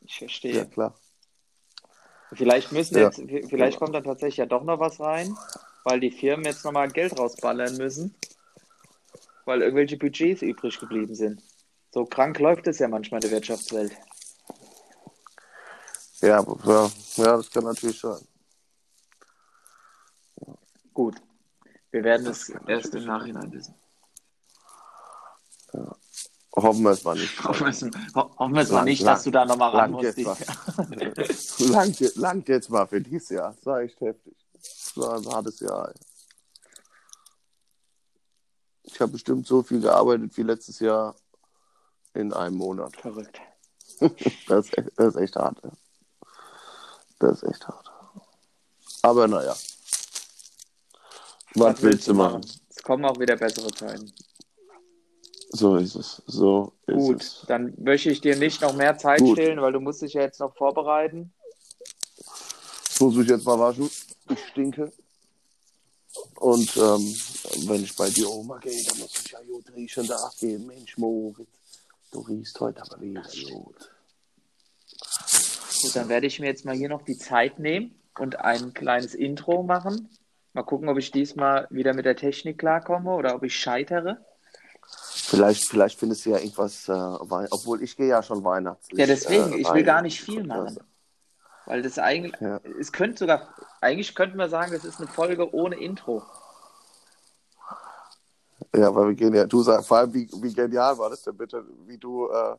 Ich Ja, verstehe. klar. Vielleicht müssen Ja. jetzt, vielleicht kommt dann tatsächlich ja doch noch was rein, weil die Firmen jetzt nochmal Geld rausballern müssen, weil irgendwelche Budgets übrig geblieben sind. So krank läuft es ja manchmal in der Wirtschaftswelt. Ja, ja, ja, das kann natürlich sein. Gut. Wir werden Das es kann erst im Nachhinein wissen. Hoffen wir es mal nicht. Hoffen wir es, ho- hoffen wir es mal Lang- nicht, lang- dass du da nochmal ran lang musst. jetzt langt, langt jetzt mal für dieses Jahr. Das war echt heftig. Das war ein hartes Jahr. Ich habe bestimmt so viel gearbeitet wie letztes Jahr in einem Monat. Verrückt. Das ist, echt- das ist echt hart. ey. Das ist echt hart. Aber naja. Was, willst du machen? Es kommen auch wieder bessere Zeiten. So ist es. So ist Gut, es. dann möchte ich dir nicht noch mehr Zeit Gut. stehlen, weil du musst dich ja jetzt noch vorbereiten. Ich muss mich jetzt mal waschen. Ich stinke. Und ähm, wenn ich bei dir Oma gehe, dann muss ich ja gut riechen. Da gehen. Mensch, Moritz, du riechst heute aber wieder gut. Gut, dann werde ich mir jetzt mal hier noch die Zeit nehmen und ein kleines Intro machen. Mal gucken, ob ich diesmal wieder mit der Technik klarkomme oder ob ich scheitere. Vielleicht, vielleicht findest du ja irgendwas, äh, obwohl ich gehe ja schon Weihnachtslicht. Ja, deswegen, äh, ich will gar nicht viel machen. Weil das eigentlich, Ja. es könnte sogar, eigentlich könnten wir sagen, das ist eine Folge ohne Intro. Ja, weil wir gehen ja, du sagst, vor allem, wie, wie genial war das denn bitte, wie du äh,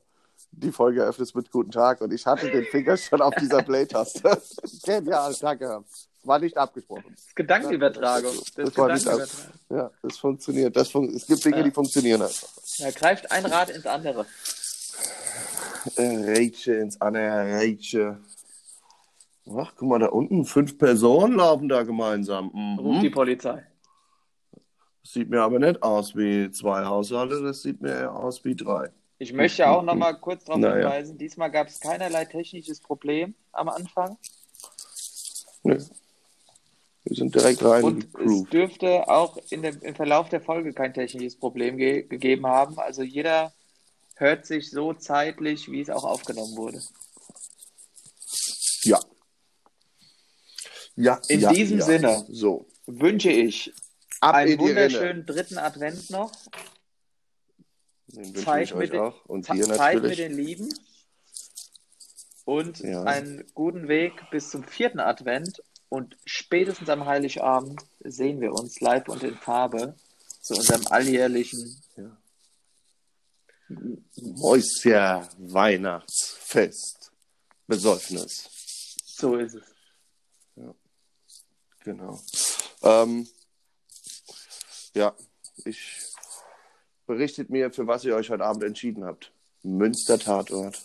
die Folge eröffnest mit Guten Tag und ich hatte den Finger schon auf dieser Play-Taste. genial, danke. War nicht abgesprochen. Das Gedankenübertragung. Das, Das war nicht Gedankenübertragung. Ja, das funktioniert. Das fun es gibt Dinge, Ja. die funktionieren einfach. Da greift ein Rad ins andere. Äh, Rätsche ins andere Rätsche. Ach, guck mal, da unten fünf Personen laufen da gemeinsam. Ruft Mhm. die Polizei. Sieht mir aber nicht aus wie zwei Haushalte, das sieht mir eher aus wie drei. Ich möchte auch noch mal kurz darauf Naja. hinweisen, diesmal gab es keinerlei technisches Problem am Anfang. Nö. Wir sind direkt rein Und es dürfte auch in dem, im Verlauf der Folge kein technisches Problem ge gegeben haben. Also jeder hört sich so zeitlich, wie es auch aufgenommen wurde. Ja. Ja, In ja, diesem ja. Sinne. So. Wünsche ich Ab einen wunderschönen dritten Advent noch. Den wünsche ich mit euch den- auch. Und dir Zeit mit natürlich. den Lieben. Und Ja. einen guten Weg bis zum vierten Advent. Und spätestens am Heiligabend sehen wir uns live und in Farbe zu unserem alljährlichen Mäuschen Weihnachtsfest. Besäufnis. So ist es. Genau. Ähm, ja, ich berichtet mir, für was ihr euch heute Abend entschieden habt. Münster Tatort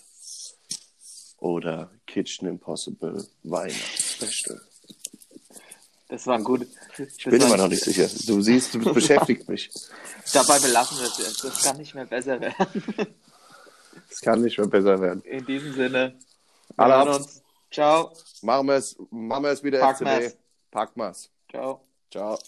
oder Kitchen Impossible Weihnachtsspecial. Das war ein gut. Ich bin immer noch nicht sicher. Du siehst, du beschäftigt mich. Dabei belassen wir es jetzt. Das kann nicht mehr besser werden. Es kann nicht mehr besser werden. In diesem Sinne. Alle hören ab. uns. Ciao. Machen wir es, machen wir es wieder Packen FCB. Ciao. Ciao.